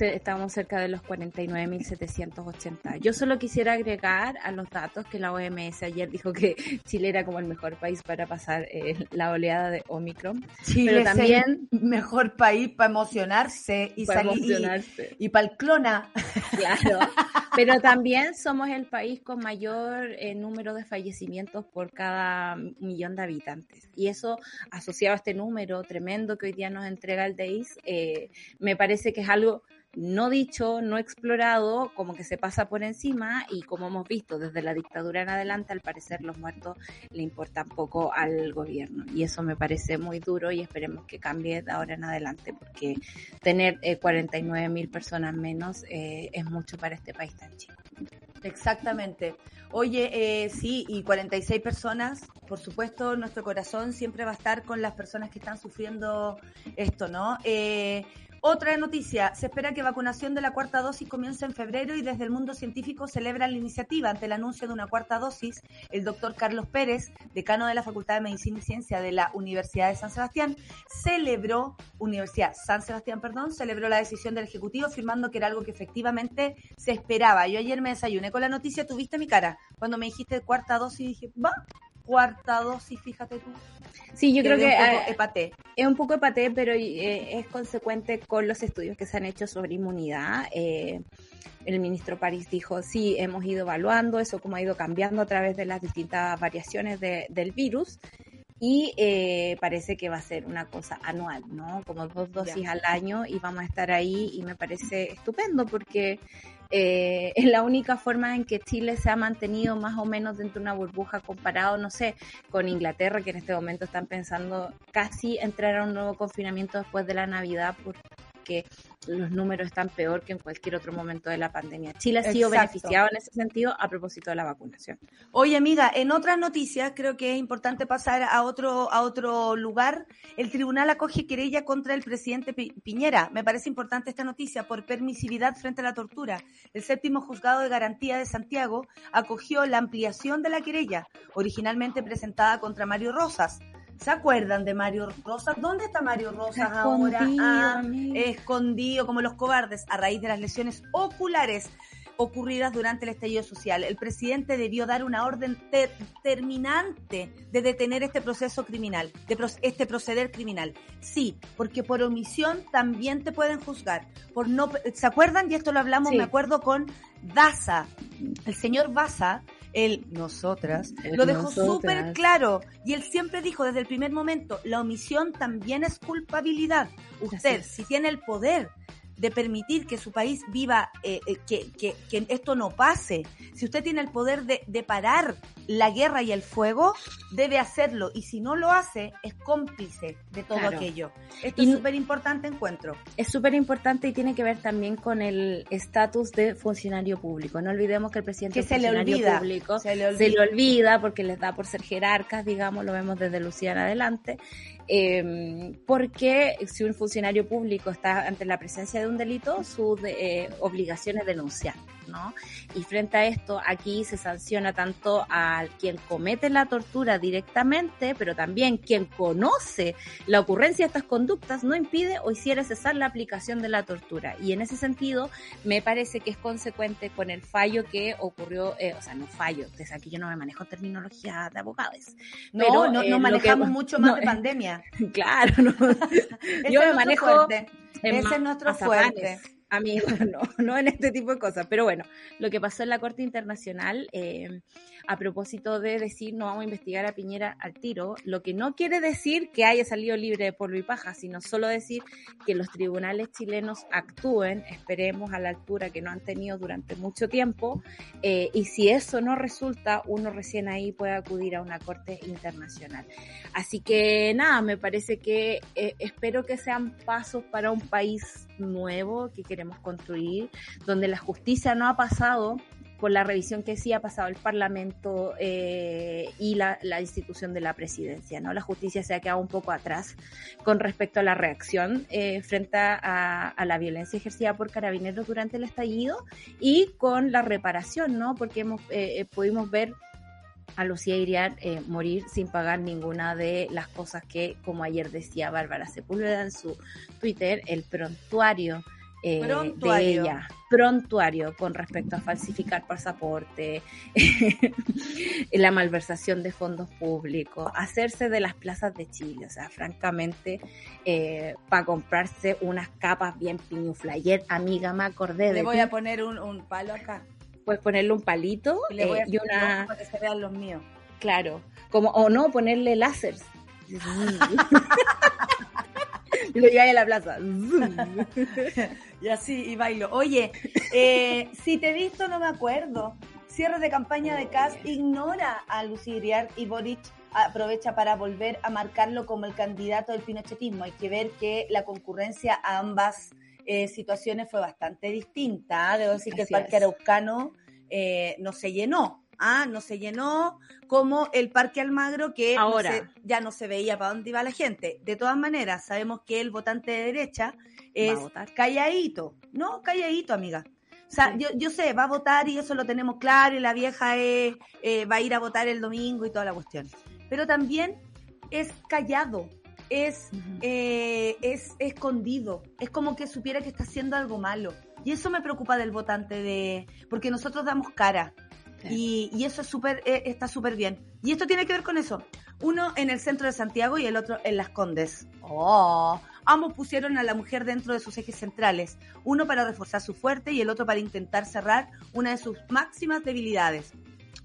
estamos cerca de los 49.780. Yo solo quisiera agregar a los datos que la OMS ayer dijo que Chile era como el mejor país para pasar eh, la oleada de Omicron. Chile pero también es el mejor país para emocionarse y para emocionarse. y, para el clona. Claro. Pero también somos el país con mayor eh, número de fallecimientos por cada millón de habitantes. Y eso, asociado a este número tremendo que hoy día nos entrega el DEIS, eh, me parece que es algo no dicho, no explorado, como que se pasa por encima y como hemos visto desde la dictadura en adelante, al parecer los muertos le importan poco al gobierno y eso me parece muy duro y esperemos que cambie de ahora en adelante porque tener 49 eh, mil personas menos eh, es mucho para este país tan chico. Exactamente. Oye, eh, sí, y 46 personas, por supuesto, nuestro corazón siempre va a estar con las personas que están sufriendo esto, ¿no? Otra noticia, se espera que vacunación de la cuarta dosis comience en febrero y desde el mundo científico celebra la iniciativa. Ante el anuncio de una cuarta dosis, el doctor Carlos Pérez, decano de la Facultad de Medicina y Ciencia de la Universidad de San Sebastián, celebró, Universidad San Sebastián, perdón, celebró la decisión del Ejecutivo afirmando que era algo que efectivamente se esperaba. Yo ayer me desayuné con la noticia, tuviste mi cara. Cuando me dijiste cuarta dosis dije, va, cuarta dosis, fíjate tú. Sí, yo creo que eh, es un poco epaté, pero eh, es consecuente con los estudios que se han hecho sobre inmunidad. Eh, el ministro París dijo, sí, hemos ido evaluando eso, como ha ido cambiando a través de las distintas variaciones del virus. Y parece que va a ser una cosa anual, ¿no? Como dos dosis al año y vamos a estar ahí y me parece estupendo porque eh, es la única forma en que Chile se ha mantenido más o menos dentro de una burbuja comparado, no sé, con Inglaterra, que en este momento están pensando casi entrar a un nuevo confinamiento después de la Navidad porque los números están peor que en cualquier otro momento de la pandemia. Chile ha sido beneficiado en ese sentido a propósito de la vacunación. Oye, amiga, en otras noticias creo que es importante pasar a otro a otro lugar. El tribunal acoge querella contra el presidente Piñera. Me parece importante esta noticia por permisividad frente a la tortura. El séptimo juzgado de garantía de Santiago acogió la ampliación de la querella, originalmente presentada contra Mario Rosas ¿Se acuerdan de Mario Rosas? ¿Dónde está Mario Rosas ahora? Ah, escondido como los cobardes a raíz de las lesiones oculares. ocurridas durante el estallido social. El presidente debió dar una orden determinante de detener este proceso criminal, de este proceder criminal. Sí, porque por omisión también te pueden juzgar. Por no, ¿Se acuerdan? Y esto lo hablamos, me acuerdo, con Daza. El señor Baza él, nosotras, lo dejó súper claro. Y él siempre dijo desde el primer momento, la omisión también es culpabilidad. Usted, si tiene el poder de permitir que su país viva, eh, eh, que, que, que, esto no pase. Si usted tiene el poder de, de, parar la guerra y el fuego, debe hacerlo. Y si no lo hace, es cómplice de todo aquello. Esto es súper importante, encuentro. Es súper importante y tiene que ver también con el estatus de funcionario público. No olvidemos que el presidente que se le olvida, público se le, olvida. se le olvida porque les da por ser jerarcas, digamos, lo vemos desde Lucía en adelante. Eh, porque si un funcionario público está ante la presencia de un delito, su eh, obligación es denunciar. ¿No? Y frente a esto, aquí se sanciona tanto a quien comete la tortura directamente, pero también quien conoce la ocurrencia de estas conductas no impide o hiciera cesar la aplicación de la tortura. Y en ese sentido, me parece que es consecuente con el fallo que ocurrió, eh, o sea, no fallo, desde aquí yo no me manejo terminología de abogados. No, pero, no, no eh, manejamos mucho más de pandemia. Claro, no. yo me manejo. Ese es nuestro fuerte amigos, no, no en este tipo de cosas. Pero bueno, lo que pasó en la Corte Internacional, eh, a propósito de decir no vamos a investigar a Piñera al tiro, lo que no quiere decir que haya salido libre de polvo y paja, sino solo decir que los tribunales chilenos actúen, esperemos a la altura que no han tenido durante mucho tiempo, eh, y si eso no resulta, uno recién ahí puede acudir a una Corte Internacional. Así que nada, me parece que eh, espero que sean pasos para un país nuevo que queremos construir, donde la justicia no ha pasado por la revisión que sí ha pasado el Parlamento eh, y la, institución de la presidencia. ¿no? La justicia se ha quedado un poco atrás con respecto a la reacción eh, frente a, la violencia ejercida por carabineros durante el estallido y con la reparación, ¿no? porque hemos, eh, pudimos ver a Lucía Iriar morir sin pagar ninguna de las cosas que, como ayer decía Bárbara Sepúlveda en su Twitter, el prontuario eh, de ella, prontuario con respecto a falsificar pasaporte, la malversación de fondos públicos, hacerse de las plazas de Chile, o sea, francamente, eh, para comprarse unas capas bien piñuflayer, amiga, me acordé de... Le voy a poner un, palo acá. Puedes ponerle un palito y, le voy a eh, y una... Para que se vean los míos. Claro, como, o no, ponerle láser. y lo lleváis a la plaza. y así, y bailo. Oye, eh, si te he visto, no me acuerdo. Cierre de campaña de CAS ignora a Lucía y Boric aprovecha para volver a marcarlo como el candidato del pinochetismo. Hay que ver que la concurrencia a ambas eh, situaciones fue bastante distinta. Debo decir que el Parque Araucano eh, no se llenó. Ah, no se llenó como el Parque Almagro que Ahora. ya no se veía para dónde iba la gente. De todas maneras, sabemos que el votante de derecha es calladito, no calladito, amiga. O sea, yo, yo sé, va a votar y eso lo tenemos claro y la vieja es, eh, va a ir a votar el domingo y toda la cuestión. Pero también es callado, es, eh, es escondido, es como que supiera que está haciendo algo malo. Y eso me preocupa del votante de, porque nosotros damos cara, y, eso es súper, eh, está súper bien. Y esto tiene que ver con eso. Uno en el centro de Santiago y el otro en Las Condes. Oh, ambos pusieron a la mujer dentro de sus ejes centrales. Uno para reforzar su fuerte y el otro para intentar cerrar una de sus máximas debilidades.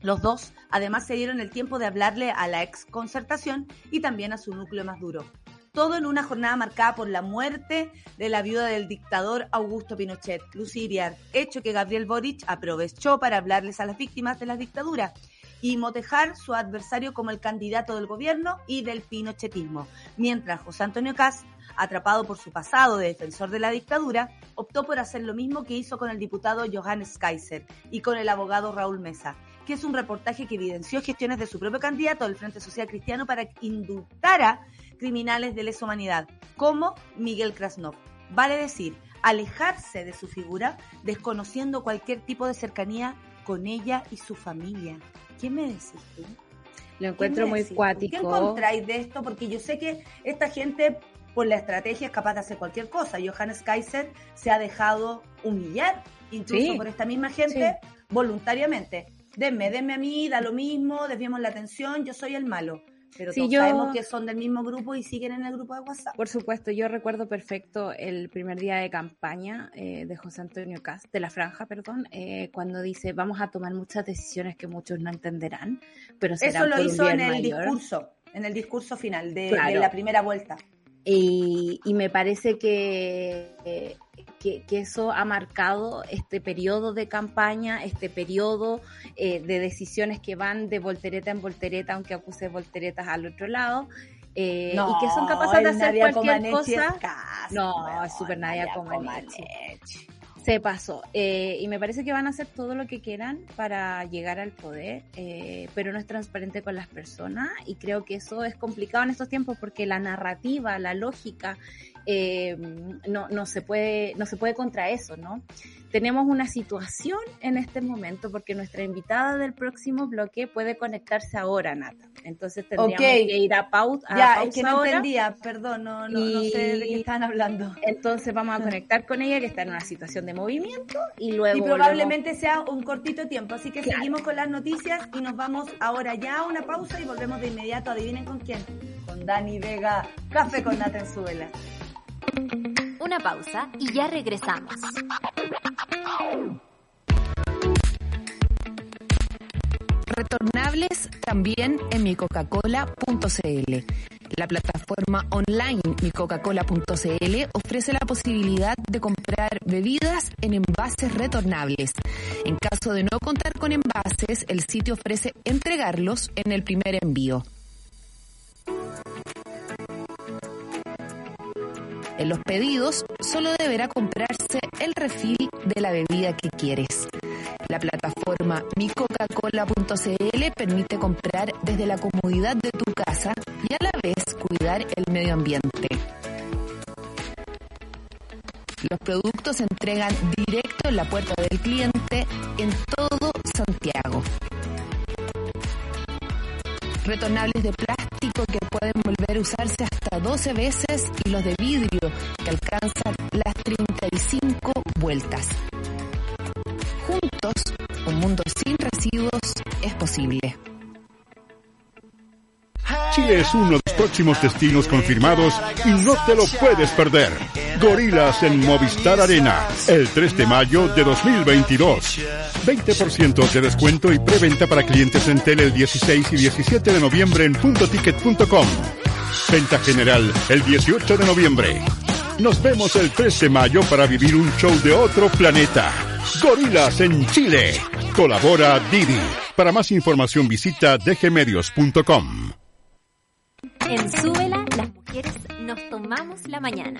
Los dos además se dieron el tiempo de hablarle a la ex concertación y también a su núcleo más duro todo en una jornada marcada por la muerte de la viuda del dictador Augusto Pinochet, Lucy hecho que Gabriel Boric aprovechó para hablarles a las víctimas de la dictadura y motejar su adversario como el candidato del gobierno y del pinochetismo, mientras José Antonio Cast, atrapado por su pasado de defensor de la dictadura, optó por hacer lo mismo que hizo con el diputado Johannes Kaiser y con el abogado Raúl Mesa, que es un reportaje que evidenció gestiones de su propio candidato del Frente Social Cristiano para que indultara criminales de lesa humanidad, como Miguel Krasnov. Vale decir, alejarse de su figura, desconociendo cualquier tipo de cercanía con ella y su familia. ¿Qué me decís tú? Lo encuentro muy cuático. ¿Qué encontráis de esto? Porque yo sé que esta gente por la estrategia es capaz de hacer cualquier cosa. Johannes Kaiser se ha dejado humillar, incluso por esta misma gente, voluntariamente. Denme, denme a mí, da lo mismo, desviemos la atención, yo soy el malo. Pero todos sabemos que son del mismo grupo y siguen en el grupo de WhatsApp. Por supuesto, yo recuerdo perfecto el primer día de campaña eh, de José Antonio Cast, de la franja, perdón, eh, cuando dice vamos a tomar muchas decisiones que muchos no entenderán, pero Eso lo hizo en el discurso, en el discurso final de, la primera vuelta. Y, y me parece que que, eso ha marcado este periodo de campaña, este periodo eh, de decisiones que van de voltereta en voltereta, aunque acuse volteretas al otro lado. Eh, y que son capaces de hacer cualquier cosa. no, es súper Nadia Comaneci. Se pasó. Eh, y me parece que van a hacer todo lo que quieran para llegar al poder, pero no es transparente con las personas y creo que eso es complicado en estos tiempos porque la narrativa, la lógica eh, no, no, se puede, no se puede contra eso, ¿no? Tenemos una situación en este momento porque nuestra invitada del próximo bloque puede conectarse ahora, Nata. Entonces tendríamos que ir a, pausa. ya, es que no entendía, perdón, no, no, no, sé de qué están hablando. Entonces vamos a conectar con ella que está en una situación de movimiento y luego... Y probablemente sea un cortito tiempo, así que seguimos con las noticias y nos vamos ahora ya a una pausa y volvemos de inmediato. Adivinen con quién. Con Dani Vega, Café con Nata en. Una pausa y ya regresamos. Retornables también en micoca-cola.cl. La plataforma online micoca-cola.cl ofrece la posibilidad de comprar bebidas en envases retornables. En caso de no contar con envases, el sitio ofrece entregarlos en el primer envío. En los pedidos solo deberá comprarse el refil de la bebida que quieres. La plataforma micocacola.cl permite comprar desde la comodidad de tu casa y a la vez cuidar el medio ambiente. Los productos se entregan directo en la puerta del cliente en todo Santiago. Retornables de plástico que pueden volver a usarse hasta 12 veces y los de vidrio que alcanzan las 35 vueltas. Juntos, un mundo sin residuos es posible. Chile es uno de los próximos destinos confirmados y no te lo puedes perder. Gorilas en Movistar Arena, el 3 de mayo de 2022. 20% de descuento y preventa para clientes en tele el 16 y 17 de noviembre en puntoticket.com. Venta general el 18 de noviembre. Nos vemos el 3 de mayo para vivir un show de otro planeta. Gorilas en Chile. Colabora Didi. Para más información visita dgmedios.com. En Súbela, las mujeres nos tomamos la mañana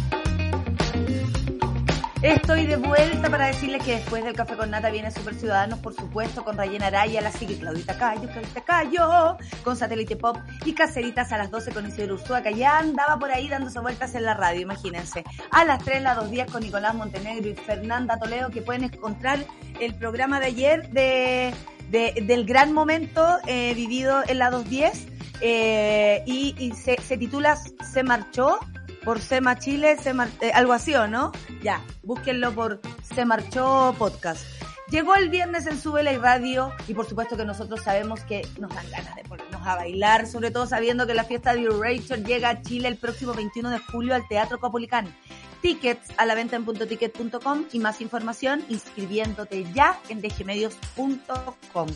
Estoy de vuelta para decirles que después del Café con Nata viene Super Ciudadanos, por supuesto, con Rayena Araya, la sigue Claudita Cayo, Claudita Cayo, con Satélite Pop y Caceritas a las 12 con Isidro Ursúa, que ya andaba por ahí dándose vueltas en la radio, imagínense. A las 3, las 2 días con Nicolás Montenegro y Fernanda Toledo, que pueden encontrar el programa de ayer de, del gran momento eh, vivido en la 210 eh, y, se titula Se marchó por Sema Chile, eh, algo así, ¿o no? Ya, búsquenlo por Se Marchó Podcast. Llegó el viernes en Subela y Radio y por supuesto que nosotros sabemos que nos dan ganas de ponernos a bailar, sobre todo sabiendo que la fiesta de Rachel llega a Chile el próximo 21 de julio al Teatro Copolicán. tickets a la venta en puntoticket.com y más información inscribiéndote ya en dgmedios.com.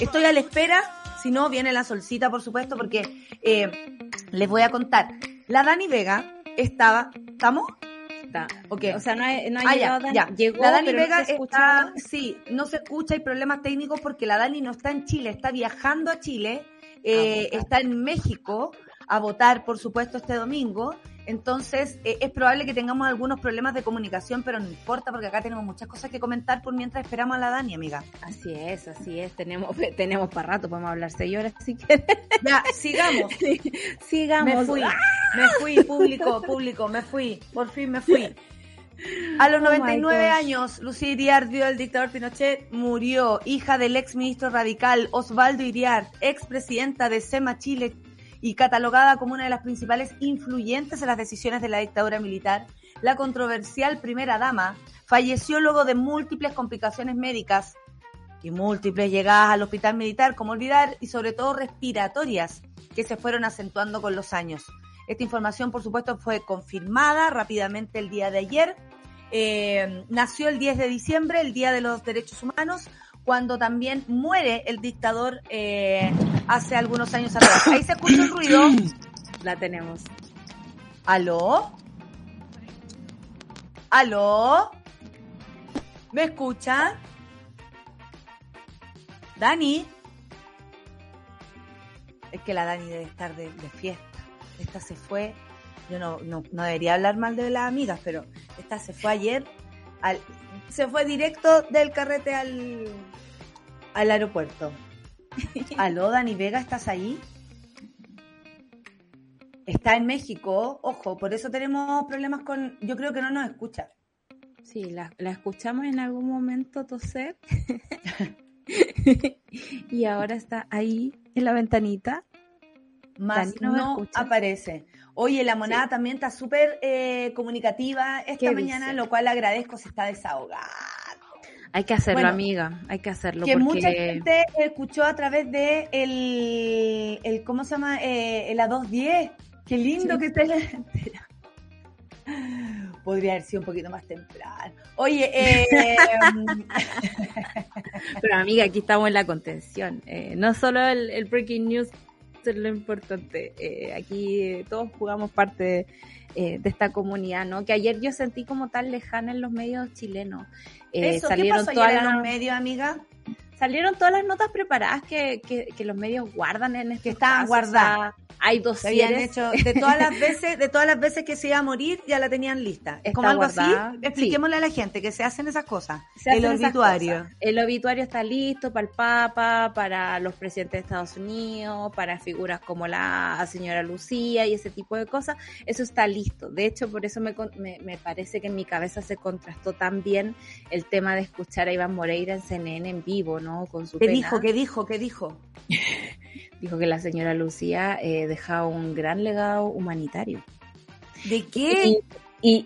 Estoy a la espera, si no viene la solcita por supuesto porque eh, les voy a contar. La Dani Vega estaba, ¿estamos? Está. Okay. O sea, no, ha, no ha ah, llegado ya, Llegó, la Dani Vega está, sí, no se escucha, hay problemas técnicos porque la Dani no está en Chile, está viajando a Chile, eh, está en México a votar, por supuesto, este domingo. Entonces, eh, es probable que tengamos algunos problemas de comunicación, pero no importa porque acá tenemos muchas cosas que comentar por mientras esperamos a la Dani, amiga. Así es, así es. Tenemos tenemos para rato, podemos hablar seis horas si quieres. Ya, sigamos. sigamos. Me fui, me fui, público, público, me fui. Por fin me fui. A los 99 años, Lucía Iriar, dio el dictador Pinochet, murió, hija del ex ministro radical Osvaldo Iriar, ex presidenta de SEMA Chile, y catalogada como una de las principales influyentes en las decisiones de la dictadura militar, la controversial primera dama falleció luego de múltiples complicaciones médicas y múltiples llegadas al hospital militar, como olvidar, y sobre todo respiratorias, que se fueron acentuando con los años. Esta información, por supuesto, fue confirmada rápidamente el día de ayer. Eh, nació el 10 de diciembre, el Día de los Derechos Humanos, cuando también muere el dictador eh, hace algunos años atrás. Ahí se escucha un ruido. La tenemos. ¿Aló? ¿Aló? ¿Me escuchan? Dani. Es que la Dani debe estar de, fiesta. Esta se fue. Yo no, no, no, debería hablar mal de las amigas, pero esta se fue ayer. Al, se fue directo del carrete al, al aeropuerto. Aló, Dani Vega, ¿estás ahí? Está en México, ojo, por eso tenemos problemas con. Yo creo que no nos escucha. Sí, la, escuchamos en algún momento toser. y ahora está ahí en la ventanita. Más no, aparece. Oye, la monada también está súper eh, comunicativa esta mañana, lo cual agradezco, se está desahogando. Hay que hacerlo, amiga, hay que hacerlo. Que mucha gente escuchó a través de el, el ¿cómo se llama? Eh, el A210. Qué lindo que esté la. Podría haber sido un poquito más temprano. Oye, eh, pero amiga, aquí estamos en la contención. Eh, no solo el, el, breaking news es lo importante. Eh, aquí todos jugamos parte de eh, de esta comunidad, ¿no? Que ayer yo sentí como tan lejana en los medios chilenos. Eh, salieron ¿qué todas en los medios, amiga? Salieron todas las notas preparadas que, que, los medios guardan en este Que estaban guardadas. hay dos hecho de todas las veces de todas las veces que se iba a morir ya la tenían lista. Es como algo así expliquémosle a la gente que se hacen esas cosas. El obituario. el obituario está listo para el Papa para los presidentes de Estados Unidos para figuras como la señora Lucía y ese tipo de cosas. Eso está listo. De hecho por eso me, me, parece que en mi cabeza se contrastó tan bien el tema de escuchar a Iván Moreira en CNN en vivo no con su qué dijo qué dijo qué dijo dijo que la señora Lucía eh, dejaba un gran legado humanitario. ¿De qué? Y, y,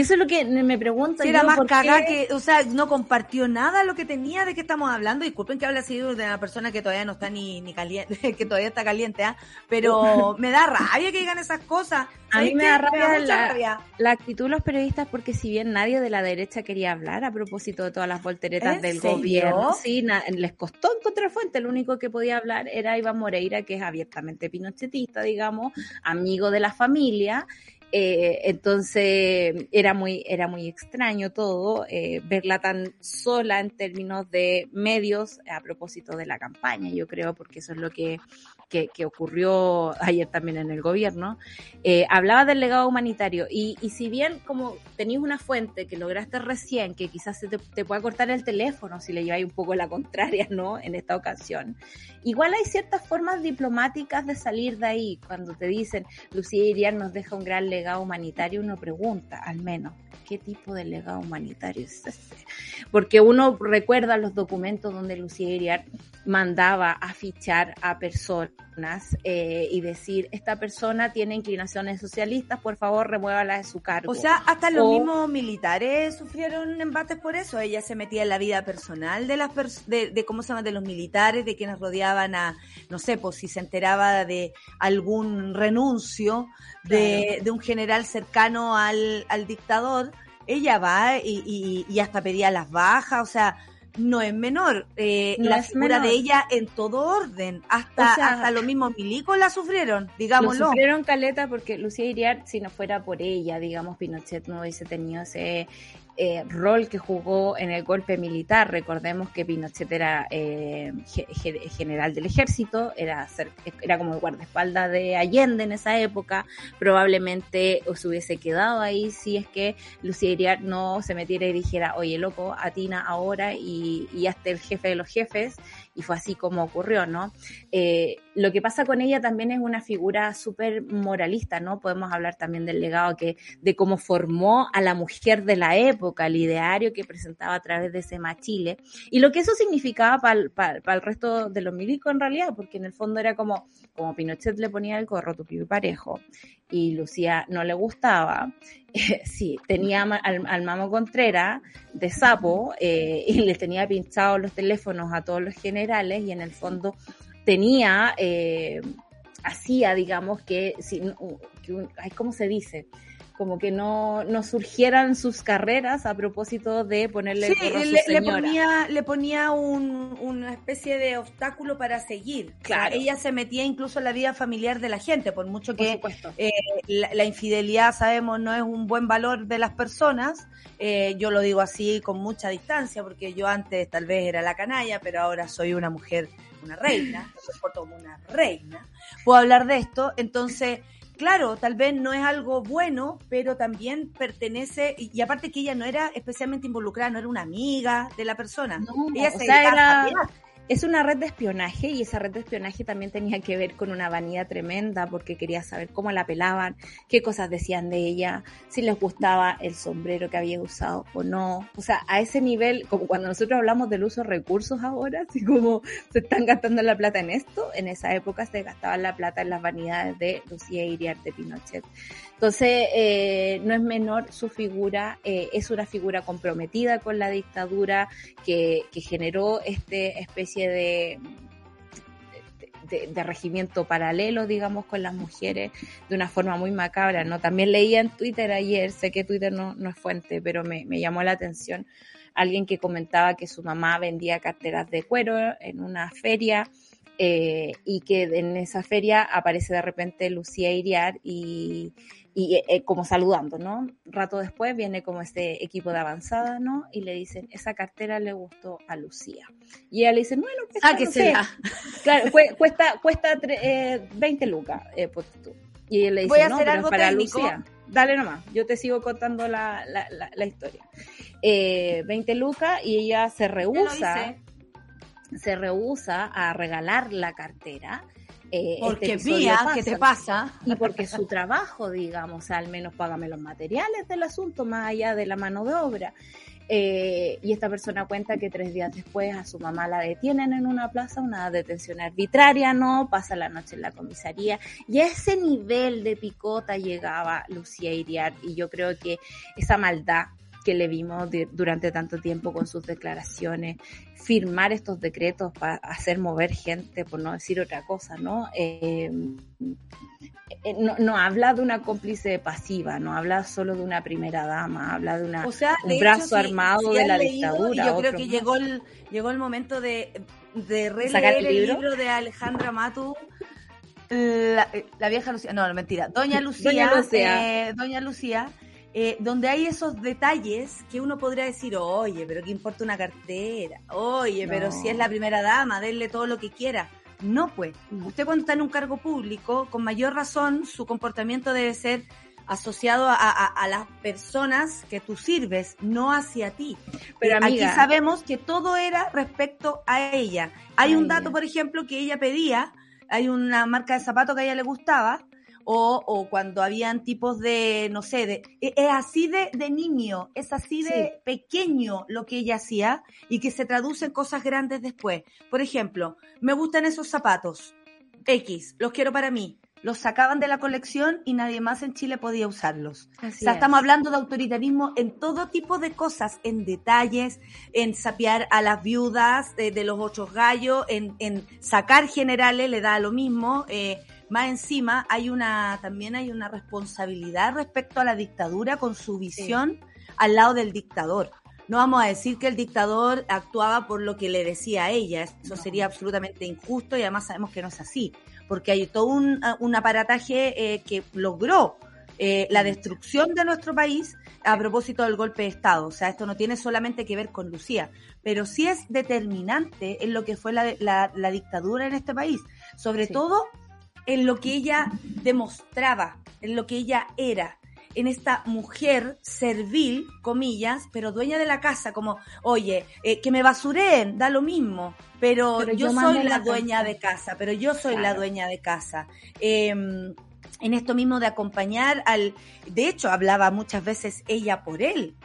eso es lo que me pregunto. era más que, o sea, no compartió nada lo que tenía de qué estamos hablando. Disculpen que hable así de una persona que todavía no está ni, ni caliente, que todavía está caliente, ¿ah? pero me da rabia que digan esas cosas. A mí me da, rabia, la, la, actitud de los periodistas porque si bien nadie de la derecha quería hablar a propósito de todas las volteretas del gobierno, sí, les costó encontrar fuente. El único que podía hablar era Iván Moreira, que es abiertamente pinochetista, digamos, amigo de la familia eh, entonces era muy, era muy extraño todo, eh, verla tan sola en términos de medios a propósito de la campaña, yo creo, porque eso es lo que que, ocurrió ayer también en el gobierno, eh, hablaba del legado humanitario y, y, si bien como tenéis una fuente que lograste recién, que quizás se te, pueda cortar el teléfono si le lleváis un poco la contraria, ¿no? En esta ocasión, igual hay ciertas formas diplomáticas de salir de ahí. Cuando te dicen, Lucía Iriar nos deja un gran legado humanitario, uno pregunta, al menos, ¿qué tipo de legado humanitario es ese? Porque uno recuerda los documentos donde Lucía Iriar mandaba a fichar a personas eh, y decir, esta persona tiene inclinaciones socialistas, por favor remuévala de su cargo. O sea, hasta los mismos militares sufrieron embates por eso. Ella se metía en la vida personal de las de, de, cómo se llama, de los militares, de quienes rodeaban a, no sé, pues si se enteraba de algún renuncio de, de un general cercano al, al dictador, ella va y, y, hasta pedía las bajas, o sea, no es menor. Eh, la figura de ella en todo orden. Hasta, hasta los mismos milicos la sufrieron, digámoslo. sufrieron caleta porque Lucía Iriart, si no fuera por ella, digamos, Pinochet no hubiese tenido ese eh, rol que jugó en el golpe militar. Recordemos que Pinochet era eh, general del ejército, era, era como el guardaespaldas de Allende en esa época. Probablemente se hubiese quedado ahí si es que Lucía no se metiera y dijera, oye, loco, atina ahora y, y hasta el jefe de los jefes y fue así como ocurrió, ¿no? Eh, lo que pasa con ella también es una figura súper moralista, ¿no? Podemos hablar también del legado que, de cómo formó a la mujer de la época, el ideario que presentaba a través de ese machile, y lo que eso significaba para el resto de los milicos en realidad, porque en el fondo era como, como Pinochet le ponía el gorro tu y parejo, y Lucía no le gustaba, sí, tenía al, Mamo Contreras de sapo eh, y le tenía pinchados los teléfonos a todos los generales y en el fondo tenía, eh, hacía, digamos, que, si, que ¿cómo se dice? Como que no, no surgieran sus carreras a propósito de ponerle sí, le, le, ponía, le ponía un, una especie de obstáculo para seguir. Claro. ella se metía incluso en la vida familiar de la gente, por mucho que eh, la, infidelidad, sabemos, no es un buen valor de las personas. Eh, yo lo digo así con mucha distancia, porque yo antes tal vez era la canalla, pero ahora soy una mujer, una reina, me comporto como una reina. Puedo hablar de esto, entonces claro, tal vez no es algo bueno, pero también pertenece, y, aparte que ella no era especialmente involucrada, no era una amiga de la persona. No, ella se era, es una red de espionaje y esa red de espionaje también tenía que ver con una vanidad tremenda porque quería saber cómo la pelaban, qué cosas decían de ella, si les gustaba el sombrero que había usado o no. O sea, a ese nivel, como cuando nosotros hablamos del uso de recursos ahora, así como se están gastando la plata en esto, en esa época se gastaba la plata en las vanidades de Lucía Iriarte Pinochet. Entonces, eh, no es menor su figura, eh, es una figura comprometida con la dictadura que, generó este especie de, de, regimiento paralelo, digamos, con las mujeres de una forma muy macabra, ¿no? También leía en Twitter ayer, sé que Twitter no, no es fuente, pero me, me llamó la atención alguien que comentaba que su mamá vendía carteras de cuero en una feria eh, y que en esa feria aparece de repente Lucía Iriar y, y eh, eh, como saludando, ¿no? Rato después viene como este equipo de avanzada, ¿no? Y le dicen, esa cartera le gustó a Lucía. Y ella le dice, bueno, pues, ah, que sea. Claro, cuesta, cuesta eh, 20 lucas, eh, pues tú. Y él le dice, Voy a hacer algo para Lucía. Dale nomás, yo te sigo contando la, la, la, historia. Eh, 20 lucas y ella se rehúsa, se rehúsa a regalar la cartera eh, porque este vía, ¿qué te pasa? Y porque su trabajo, digamos, al menos págame los materiales del asunto, más allá de la mano de obra. Eh, y esta persona cuenta que tres días después a su mamá la detienen en una plaza, una detención arbitraria, ¿no? Pasa la noche en la comisaría. Y a ese nivel de picota llegaba Lucía Iriar. Y yo creo que esa maldad que le vimos durante tanto tiempo con sus declaraciones, firmar estos decretos para hacer mover gente, por no decir otra cosa, ¿no? Eh, eh, no, habla de una cómplice pasiva, no habla solo de una primera dama, habla de una, un brazo armado de la dictadura. Yo creo que llegó el, llegó el momento de, de releer el libro? de Alejandra Matu. La, vieja Lucía, no, mentira, Doña Lucía, Doña Lucía, eh, Doña Lucía eh, donde hay esos detalles que uno podría decir, oye, pero ¿qué importa una cartera? Oye, pero si es la primera dama, denle todo lo que quiera. No, pues, usted cuando está en un cargo público, con mayor razón, su comportamiento debe ser asociado a, las personas que tú sirves, no hacia ti. Pero aquí sabemos que todo era respecto a ella. Hay un dato, por ejemplo, que ella pedía, hay una marca de zapatos que a ella le gustaba, o, cuando habían tipos de, no sé, de, e, es así de, de niño, es así de pequeño lo que ella hacía y que se traduce en cosas grandes después. Por ejemplo, me gustan esos zapatos, X, los quiero para mí. Los sacaban de la colección y nadie más en Chile podía usarlos. o sea, estamos hablando de autoritarismo en todo tipo de cosas, en detalles, en sapear a las viudas de, los ocho gallos, en, en, sacar generales, le da lo mismo. Eh, más encima hay una, también hay una responsabilidad respecto a la dictadura con su visión al lado del dictador. No vamos a decir que el dictador actuaba por lo que le decía a ella, eso sería absolutamente injusto y además sabemos que no es así, porque hay todo un, un aparataje eh, que logró eh, la destrucción de nuestro país a propósito del golpe de Estado. O sea, esto no tiene solamente que ver con Lucía, pero sí es determinante en lo que fue la, la, dictadura en este país, sobre todo en lo que ella demostraba, en lo que ella era, en esta mujer servil, comillas, pero dueña de la casa, como, oye, eh, que me basureen, da lo mismo, pero, yo, soy la, dueña de casa, pero yo soy la dueña de casa. Em, en esto mismo de acompañar al, de hecho, hablaba muchas veces ella por él,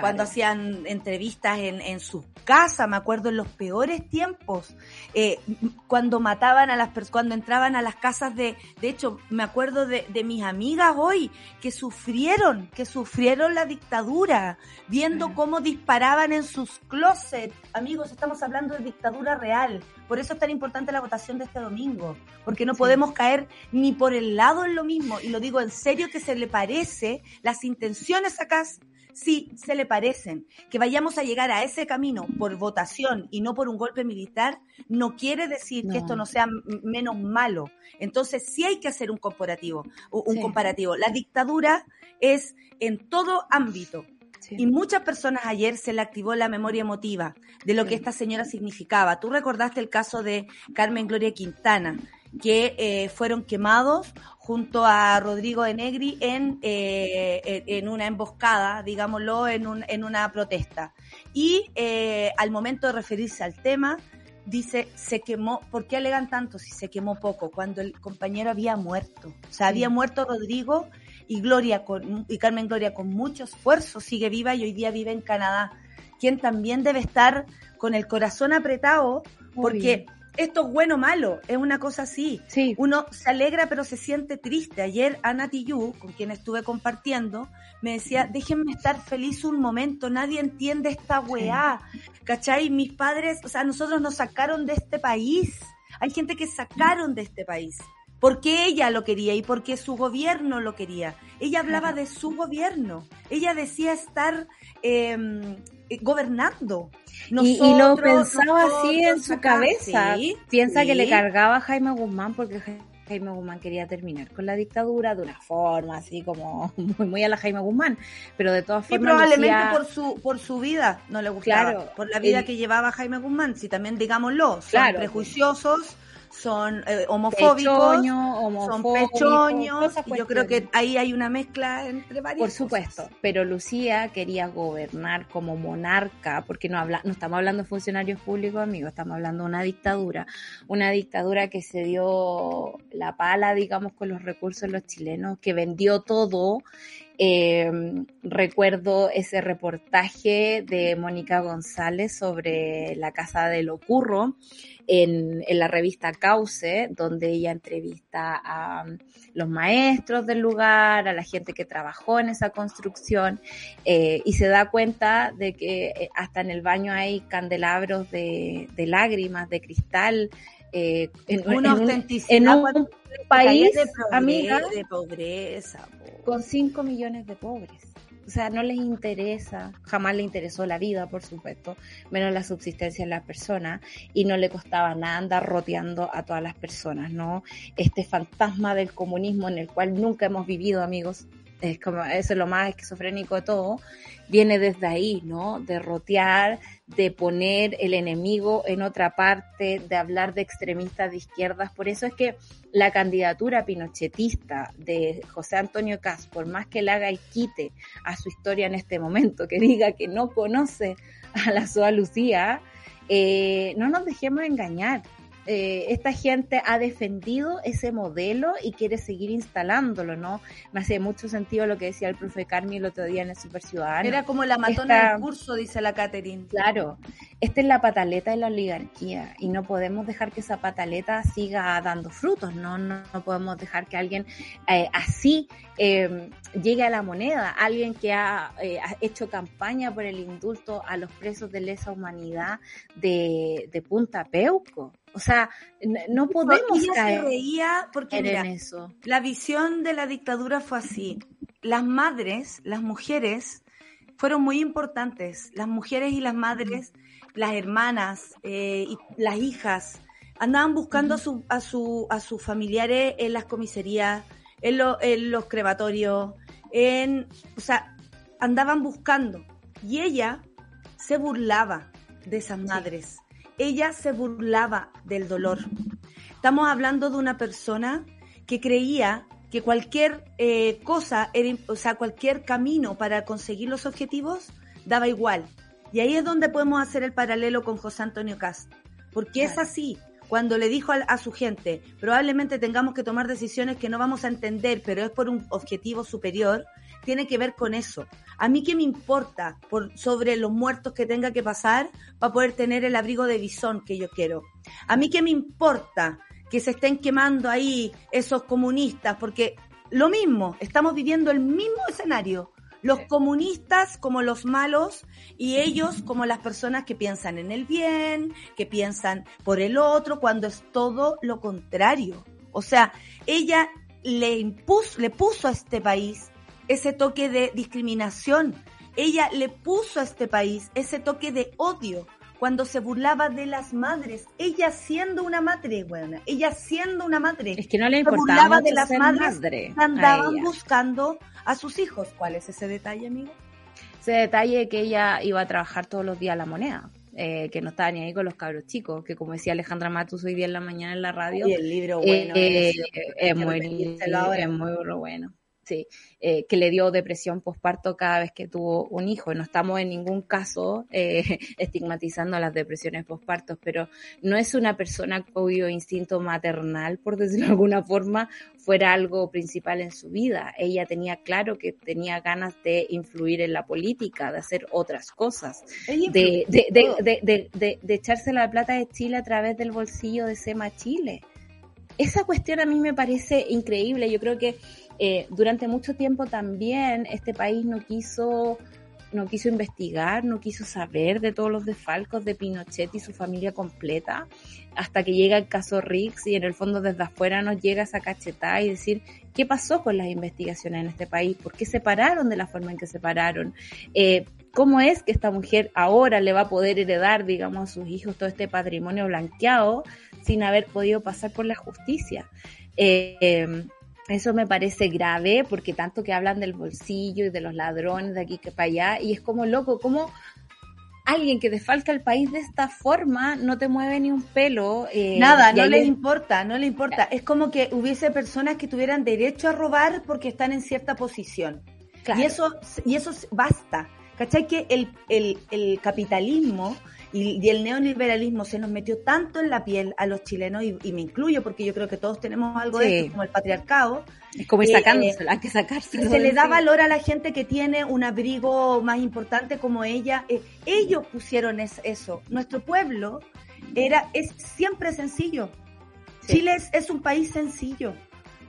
cuando hacían entrevistas en, en sus casas, me acuerdo en los peores tiempos, eh, cuando mataban a las personas, cuando entraban a las casas de, de hecho, me acuerdo de, de, mis amigas hoy que sufrieron, que sufrieron la dictadura, viendo cómo disparaban en sus closets. Amigos, estamos hablando de dictadura real. Por eso es tan importante la votación de este domingo, porque no podemos caer ni por el lado en lo mismo, y lo digo en serio que se le parece las intenciones acá sí se le parecen. Que vayamos a llegar a ese camino por votación y no por un golpe militar, no quiere decir que esto no sea menos malo. Entonces sí hay que hacer un comparativo, un comparativo. La dictadura es en todo ámbito. Y muchas personas ayer se le activó la memoria emotiva de lo que esta señora significaba. Tú recordaste el caso de Carmen Gloria Quintana, que eh, fueron quemados junto a Rodrigo de Negri en, eh, en una emboscada, digámoslo, en, un, en una protesta. Y eh, al momento de referirse al tema, dice, se quemó, ¿por qué alegan tanto si se quemó poco? Cuando el compañero había muerto. O sea, había muerto Rodrigo y Gloria con, y Carmen Gloria con mucho esfuerzo sigue viva y hoy día vive en Canadá, quien también debe estar con el corazón apretado porque esto es bueno o malo, es una cosa así. Sí. Uno se alegra pero se siente triste. Ayer Ana Tiyu, con quien estuve compartiendo, me decía, déjenme estar feliz un momento, nadie entiende esta weá. ¿Cachai? Mis padres, o sea, nosotros nos sacaron de este país. Hay gente que sacaron de este país. Porque ella lo quería y porque su gobierno lo quería. Ella hablaba de su gobierno. Ella decía estar eh, eh, gobernando. y, lo pensaba así en su cabeza. Piensa que le cargaba a Jaime Guzmán porque Jaime Guzmán quería terminar con la dictadura de una forma así como muy, muy a la Jaime Guzmán, pero de todas formas... Y probablemente por su por su vida no le gustaba, por la vida que llevaba Jaime Guzmán, si también digámoslo, son prejuiciosos son eh, homofóbicos, son pechoños, y yo creo que ahí hay una mezcla entre varios. Por supuesto, pero Lucía quería gobernar como monarca, porque no, habla, no estamos hablando de funcionarios públicos, amigos, estamos hablando de una dictadura, una dictadura que se dio la pala, digamos, con los recursos de los chilenos, que vendió todo eh, recuerdo ese reportaje de Mónica González sobre la casa de Locurro en, en, la revista Cauce, donde ella entrevista a los maestros del lugar, a la gente que trabajó en esa construcción, eh, y se da cuenta de que eh, hasta en el baño hay candelabros de, de lágrimas, de cristal, eh, en, una en, un, país, de amiga, de pobreza, con 5 millones de pobres. O sea, no les interesa, jamás le interesó la vida, por supuesto, menos la subsistencia de las personas, y no le costaba nada andar roteando a todas las personas, ¿no? Este fantasma del comunismo en el cual nunca hemos vivido, amigos, es como, eso es lo más esquizofrénico de todo, viene desde ahí, ¿no? De rotear, de poner el enemigo en otra parte, de hablar de extremistas de izquierdas. Por eso es que la candidatura pinochetista de José Antonio Cas, por más que le haga el quite a su historia en este momento, que diga que no conoce a la Soa Lucía, eh, no nos dejemos engañar. Eh, esta gente ha defendido ese modelo y quiere seguir instalándolo, ¿no? Me hace mucho sentido lo que decía el profe Carmi el otro día en el Super Ciudadano. Era como la matona del curso, dice la Catherine. Claro, esta es la pataleta de la oligarquía y no podemos dejar que esa pataleta siga dando frutos, ¿no? No, podemos dejar que alguien eh, así em, llegue a la moneda, alguien que ha, eh, ha, hecho campaña por el indulto a los presos de lesa humanidad de, de Punta Peuco. O sea, no podemos caer porque en eso. La visión de la dictadura fue así. Las madres, las mujeres, fueron muy importantes. Las mujeres y las madres, las hermanas eh, y las hijas, andaban buscando a, su, a, su, a sus familiares en las comisarías, en, en los crematorios, en, o sea, andaban buscando. Y ella se burlaba de esas madres ella se burlaba del dolor. Estamos hablando de una persona que creía que cualquier eh, cosa, o sea, cualquier camino para conseguir los objetivos daba igual. Y ahí es donde podemos hacer el paralelo con José Antonio Cast. Porque es así, cuando le dijo a, su gente, probablemente tengamos que tomar decisiones que no vamos a entender, pero es por un objetivo superior, tiene que ver con eso. A mí qué me importa por, sobre los muertos que tenga que pasar para poder tener el abrigo de bisón que yo quiero. A mí qué me importa que se estén quemando ahí esos comunistas, porque lo mismo, estamos viviendo el mismo escenario. Los comunistas como los malos y ellos como las personas que piensan en el bien, que piensan por el otro, cuando es todo lo contrario. O sea, ella le impuso, le puso a este país ese toque de discriminación. Ella le puso a este país ese toque de odio cuando se burlaba de las madres. Ella siendo una madre, bueno, ella siendo una madre. Es que no le importaba burlaba de las madres madre andaban buscando a sus hijos. ¿Cuál es ese detalle, amigo? Ese detalle que ella iba a trabajar todos los días la moneda. Eh, que no estaba ni ahí con los cabros chicos, que como decía Alejandra Matus hoy día en la mañana en la radio. Y el libro bueno. Eh, es, muy, es muy bueno. Sí, eh, que le dio depresión posparto cada vez que tuvo un hijo. No estamos en ningún caso eh, estigmatizando las depresiones pospartos, pero no es una persona cuyo instinto maternal, por decirlo de alguna forma, fuera algo principal en su vida. Ella tenía claro que tenía ganas de influir en la política, de hacer otras cosas, de, de, de, de, de echarse la plata de Chile a través del bolsillo de Sema Chile. Esa cuestión a mí me parece increíble. Yo creo que eh, durante mucho tiempo también este país no quiso, no quiso investigar, no quiso saber de todos los desfalcos de Pinochet y su familia completa, hasta que llega el caso Riggs y en el fondo desde afuera nos llega esa cachetada y decir qué pasó con las investigaciones en este país, por qué se pararon de la forma en que se pararon. Eh, ¿Cómo es que esta mujer ahora le va a poder heredar, digamos, a sus hijos todo este patrimonio blanqueado sin haber podido pasar por la justicia? Eh, eso me parece grave porque tanto que hablan del bolsillo y de los ladrones de aquí que para allá y es como loco, como alguien que desfalca el país de esta forma no te mueve ni un pelo. Eh, Nada, no le importa, no le importa. Es como que hubiese personas que tuvieran derecho a robar porque están en cierta posición. Y eso y eso basta. ¿Cachai? Que el, el, el capitalismo y, el neoliberalismo se nos metió tanto en la piel a los chilenos, y, me incluyo porque yo creo que todos tenemos algo de esto, como el patriarcado. Es como ir sacándoselo, hay que sacárselo. Se le da valor a la gente que tiene un abrigo más importante como ella. Eh, ellos pusieron eso. Nuestro pueblo era, es siempre sencillo. Chile es un país sencillo,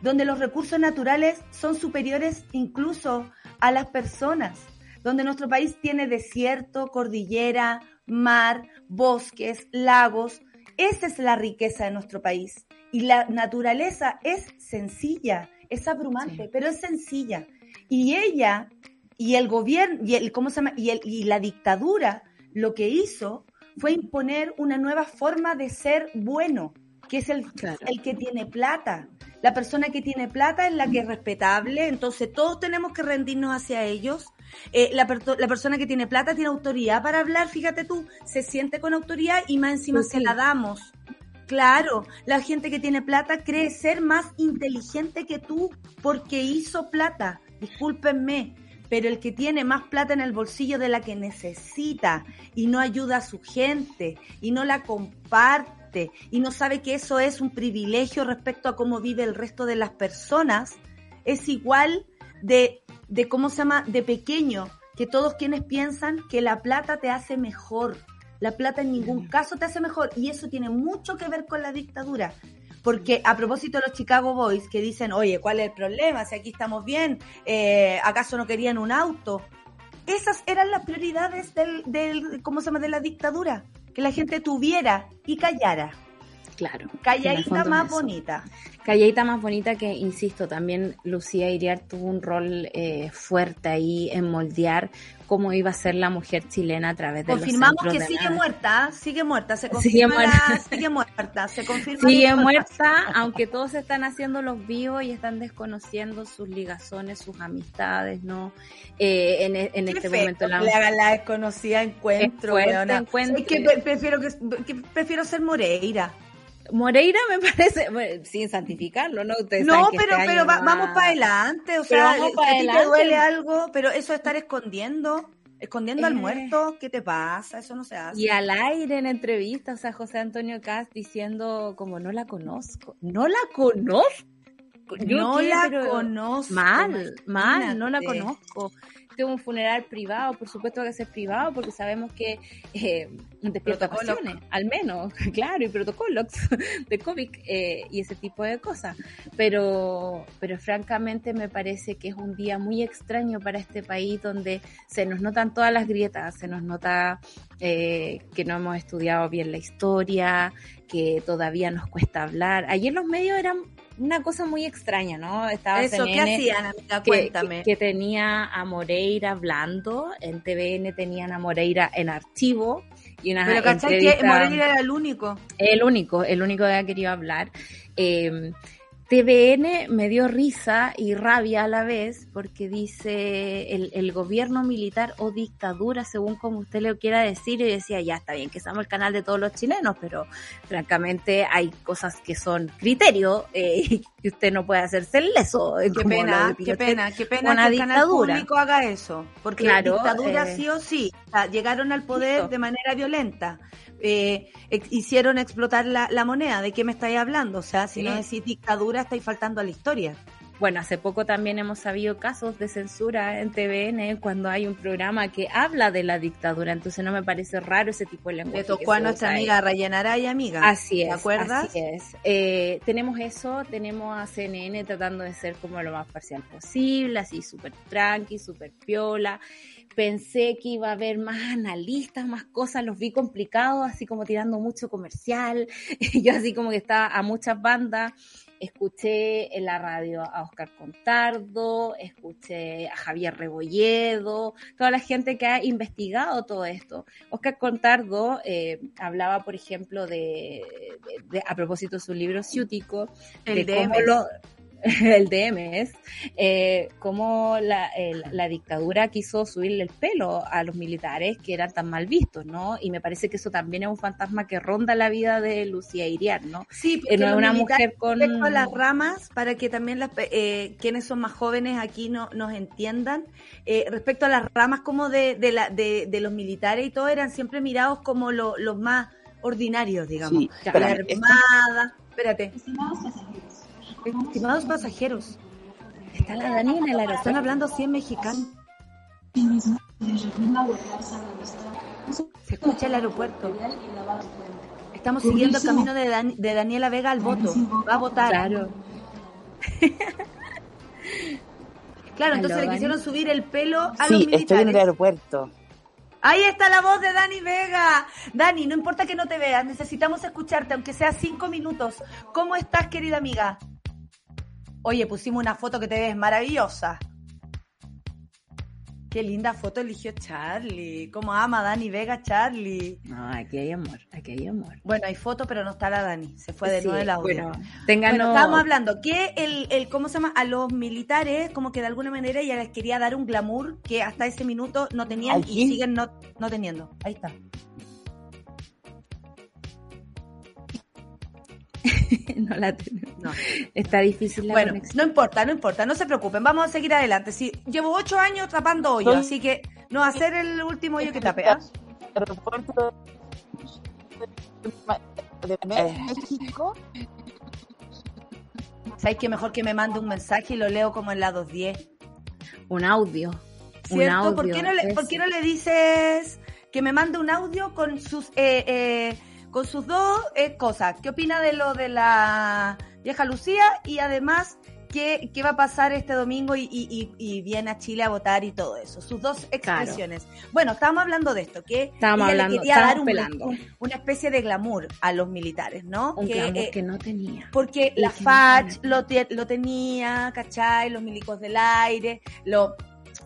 donde los recursos naturales son superiores incluso a las personas donde nuestro país tiene desierto, cordillera, mar, bosques, lagos. Esa es la riqueza de nuestro país. Y la naturaleza es sencilla, es abrumante, pero es sencilla. Y ella y el gobierno y el cómo se llama y, el, y la dictadura lo que hizo fue imponer una nueva forma de ser bueno, que es el, el que tiene plata. La persona que tiene plata es la que es respetable, entonces todos tenemos que rendirnos hacia ellos eh, la, la, persona que tiene plata tiene autoridad para hablar, fíjate tú, se siente con autoridad y más encima se la damos. Claro, la gente que tiene plata cree ser más inteligente que tú porque hizo plata. Discúlpenme, pero el que tiene más plata en el bolsillo de la que necesita y no ayuda a su gente y no la comparte y no sabe que eso es un privilegio respecto a cómo vive el resto de las personas, es igual de, de cómo se llama, de pequeño, que todos quienes piensan que la plata te hace mejor. La plata en ningún caso te hace mejor y eso tiene mucho que ver con la dictadura. Porque a propósito de los Chicago Boys que dicen, oye, ¿cuál es el problema? Si aquí estamos bien, eh, ¿acaso no querían un auto? Esas eran las prioridades del, del, ¿cómo se llama?, de la dictadura. Que la gente tuviera y callara. Claro. Calladita más bonita. Calladita más bonita que, insisto, también Lucía Iriar tuvo un rol eh, fuerte ahí en moldear cómo iba a ser la mujer chilena a través de Confirmamos los que sigue muerta, sigue muerta, se confirma sigue muerta, sigue muerta se confirma sigue muerta, aunque todos están haciendo los vivos y están desconociendo sus ligazones, sus amistades, ¿no? Eh, en, en este momento la, la, la desconocida encuentro, fuerte, encuentro. Es que prefiero que, que prefiero ser Moreira. Moreira me parece, bueno, sin santificarlo, ¿no? Ustedes no, pero, este pero va, vamos para adelante, o sea, a ti te duele algo, pero eso de estar escondiendo, escondiendo eh. al muerto, ¿qué te pasa? Eso no se hace. Y al aire en entrevista, o sea, José Antonio Cast diciendo como no la conozco, no la conozco. no la conozco. Mal, mal, no la conozco un funeral privado, por supuesto que es privado, porque sabemos que eh, despierta al menos, claro, y protocolos de COVID eh, y ese tipo de cosas. Pero, pero francamente me parece que es un día muy extraño para este país donde se nos notan todas las grietas, se nos nota eh, que no hemos estudiado bien la historia, que todavía nos cuesta hablar. Ayer los medios eran una cosa muy extraña, ¿no? Estaba Eso, ¿qué hacían, amiga? Cuéntame. Que, tenía a Moreira hablando, en TVN tenían a Moreira en archivo. Y una Pero ¿cachai que Moreira era el único? El único, el único que había querido hablar. Eh, TVN me dio risa y rabia a la vez porque dice el, el, gobierno militar o dictadura, según como usted le quiera decir, y decía, ya está bien que somos el canal de todos los chilenos, pero francamente hay cosas que son criterio eh, y usted no puede hacerse leso. Qué pena, qué pena, qué pena que el canal público haga eso, porque la dictadura eh, sí o sí, llegaron al poder de manera violenta eh, hicieron explotar la, moneda. ¿De qué me estáis hablando? O sea, si no decís dictadura, estáis faltando a la historia. Bueno, hace poco también hemos sabido casos de censura en TVN cuando hay un programa que habla de la dictadura, entonces no me parece raro ese tipo de lenguaje. Le tocó a nuestra amiga Rayanara y amiga. Así es. ¿Te acuerdas? Así es. Eh, tenemos eso, tenemos a CNN tratando de ser como lo más parcial posible, así súper tranqui, súper piola pensé que iba a haber más analistas, más cosas, los vi complicados, así como tirando mucho comercial, yo así como que estaba a muchas bandas, escuché en la radio a Oscar Contardo, escuché a Javier Rebolledo, toda la gente que ha investigado todo esto. Oscar Contardo eh, hablaba, por ejemplo, de, a propósito de su libro Ciútico, de cómo lo, el DMS, eh, cómo la, la, dictadura quiso subirle el pelo a los militares que eran tan mal vistos, ¿no? Y me parece que eso también es un fantasma que ronda la vida de Lucía Iriar, ¿no? Sí, porque no es una mujer con... las ramas, para que también las, eh, quienes son más jóvenes aquí no, nos entiendan, eh, respecto a las ramas como de, de, la, de, de los militares y todo, eran siempre mirados como lo, los más ordinarios, digamos. Sí, la armada, espérate. Estimados pasajeros, está la Dani en el aeropuerto. Están hablando así en mexicano. Se escucha el aeropuerto. Estamos siguiendo el camino de, de Daniela Vega al voto. Va a votar. Claro. claro, entonces le quisieron subir el pelo a sí, los militares. estoy en el aeropuerto. Ahí está la voz de Dani Vega. Dani, no importa que no te veas, necesitamos escucharte, aunque sea cinco minutos. ¿Cómo estás, querida amiga? Oye, pusimos una foto que te ves maravillosa. Qué linda foto eligió Charlie. Cómo ama Dani Vega Charlie. No, aquí hay amor, aquí hay amor. Bueno, hay foto, pero no está la Dani. Se fue de nuevo el audio. Bueno, bueno, estábamos hablando que el, el, ¿cómo se llama? A los militares, como que de alguna manera ella les quería dar un glamour que hasta ese minuto no tenían y siguen no, no teniendo. Ahí está. no la No. Está difícil la bueno, no importa, no importa, no se preocupen, vamos a seguir adelante. Sí, llevo ocho años tapando hoyos, así que no va a ser el último hoyo que tape. de eh. México. ¿Sabes que mejor que me mande un mensaje y lo leo como en la 210? Un audio. ¿Cierto? ¿Por, qué no le, ¿Por qué no le dices que me mande un audio con sus eh, eh, con sus dos cosas? ¿Qué opina de lo de la vieja Lucía? Y además qué, va a pasar este domingo y, viene a Chile a votar y todo eso. Sus dos expresiones. Bueno, estábamos hablando de esto, que estábamos ella le quería dar una especie de glamour a los militares, ¿no? Un que, glamour eh, que no tenía. Porque la FACH lo, lo tenía, ¿cachai? Los milicos del aire, lo,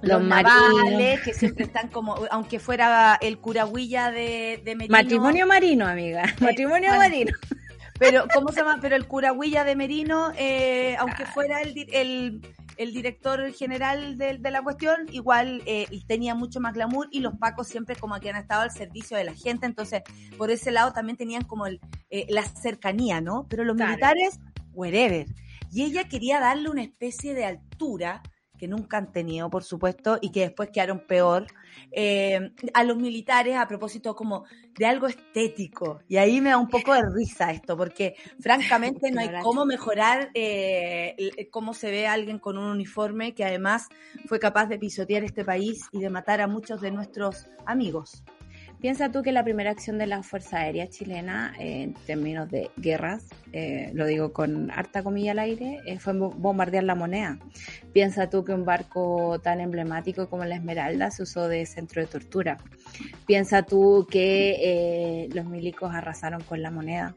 los, navales, que siempre están como, aunque fuera el curahuilla de, de Merino. Matrimonio marino, amiga. Matrimonio marino. Pero, ¿cómo se llama? Pero el curahuilla de Merino, eh, aunque fuera el, el, el director general de, de, la cuestión, igual eh, tenía mucho más glamour y los pacos siempre como que han estado al servicio de la gente, entonces por ese lado también tenían como el, eh, la cercanía, ¿no? Pero los militares, wherever. Y ella quería darle una especie de altura que nunca han tenido, por supuesto, y que después quedaron peor, eh, a los militares a propósito como de algo estético. Y ahí me da un poco de risa esto, porque francamente no hay cómo mejorar eh, cómo se ve alguien con un uniforme que además fue capaz de pisotear este país y de matar a muchos de nuestros amigos. Piensa tú que la primera acción de la Fuerza Aérea chilena, en términos de guerras, eh, lo digo con harta comilla al aire, eh, fue bombardear la moneda. Piensa tú que un barco tan emblemático como la Esmeralda se usó de centro de tortura. Piensa tú que eh, los milicos arrasaron con la moneda.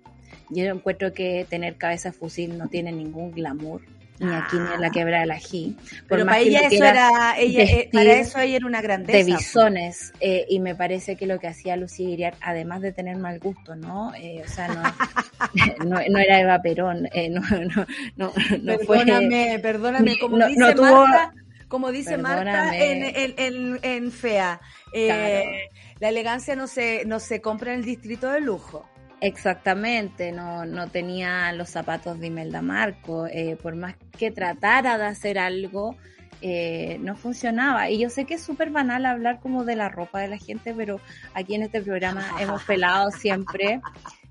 Yo encuentro que tener cabeza fusil no tiene ningún glamour ni aquí ni en la ah. quebra del ají. Pero para ella eso era, ella, eh, para eso ella era una grandeza. De bisones, eh, y me parece que lo que hacía Lucía Iriar, además de tener mal gusto, ¿no? Eh, o sea, no, no, era Eva Perón, no, no, no, no perdóname, Perdóname, como dice Marta, como dice Marta en, en, en, FEA, la elegancia no se, no se compra en el distrito de lujo. Exactamente, no, no tenía los zapatos de Imelda Marco, eh, por más que tratara de hacer algo, eh, no funcionaba. Y yo sé que es súper banal hablar como de la ropa de la gente, pero aquí en este programa hemos pelado siempre.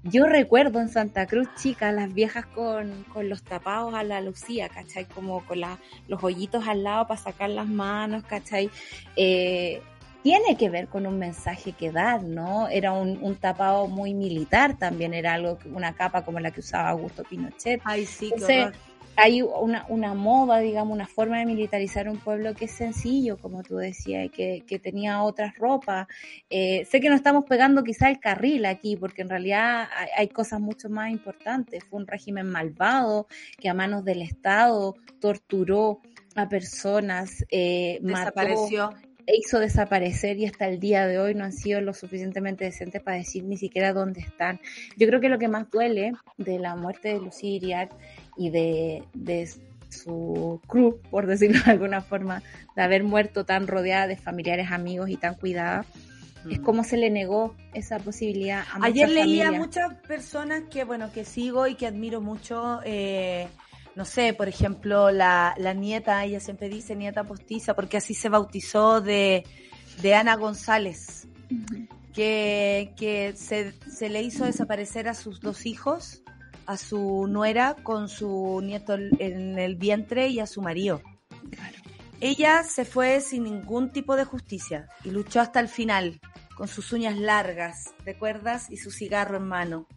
Yo recuerdo en Santa Cruz, chicas, las viejas con, con los tapados a la Lucía, ¿cachai? Como con los hoyitos al lado para sacar las manos, ¿cachai? Eh, tiene que ver con un mensaje que dar, ¿no? Era un, tapado muy militar también, era algo, una capa como la que usaba Augusto Pinochet. Ay, sí, Entonces, hay una, una moda, digamos, una forma de militarizar un pueblo que es sencillo, como tú decías, y que, que tenía otras ropas. Eh, sé que no estamos pegando quizá el carril aquí, porque en realidad hay, cosas mucho más importantes. Fue un régimen malvado que a manos del Estado torturó a personas, eh, desapareció hizo desaparecer y hasta el día de hoy no han sido lo suficientemente decentes para decir ni siquiera dónde están. Yo creo que lo que más duele de la muerte de Lucía Iriart y de, de su crew, por decirlo de alguna forma, de haber muerto tan rodeada de familiares, amigos y tan cuidada, es mm. cómo se le negó esa posibilidad a Ayer leía a muchas personas que, bueno, que sigo y que admiro mucho, eh, no sé, por ejemplo, la, la nieta, ella siempre dice nieta postiza, porque así se bautizó de, de Ana González, que, que se, se, le hizo desaparecer a sus dos hijos, a su nuera con su nieto en el vientre y a su marido. Ella se fue sin ningún tipo de justicia y luchó hasta el final, con sus uñas largas, de cuerdas y su cigarro en mano.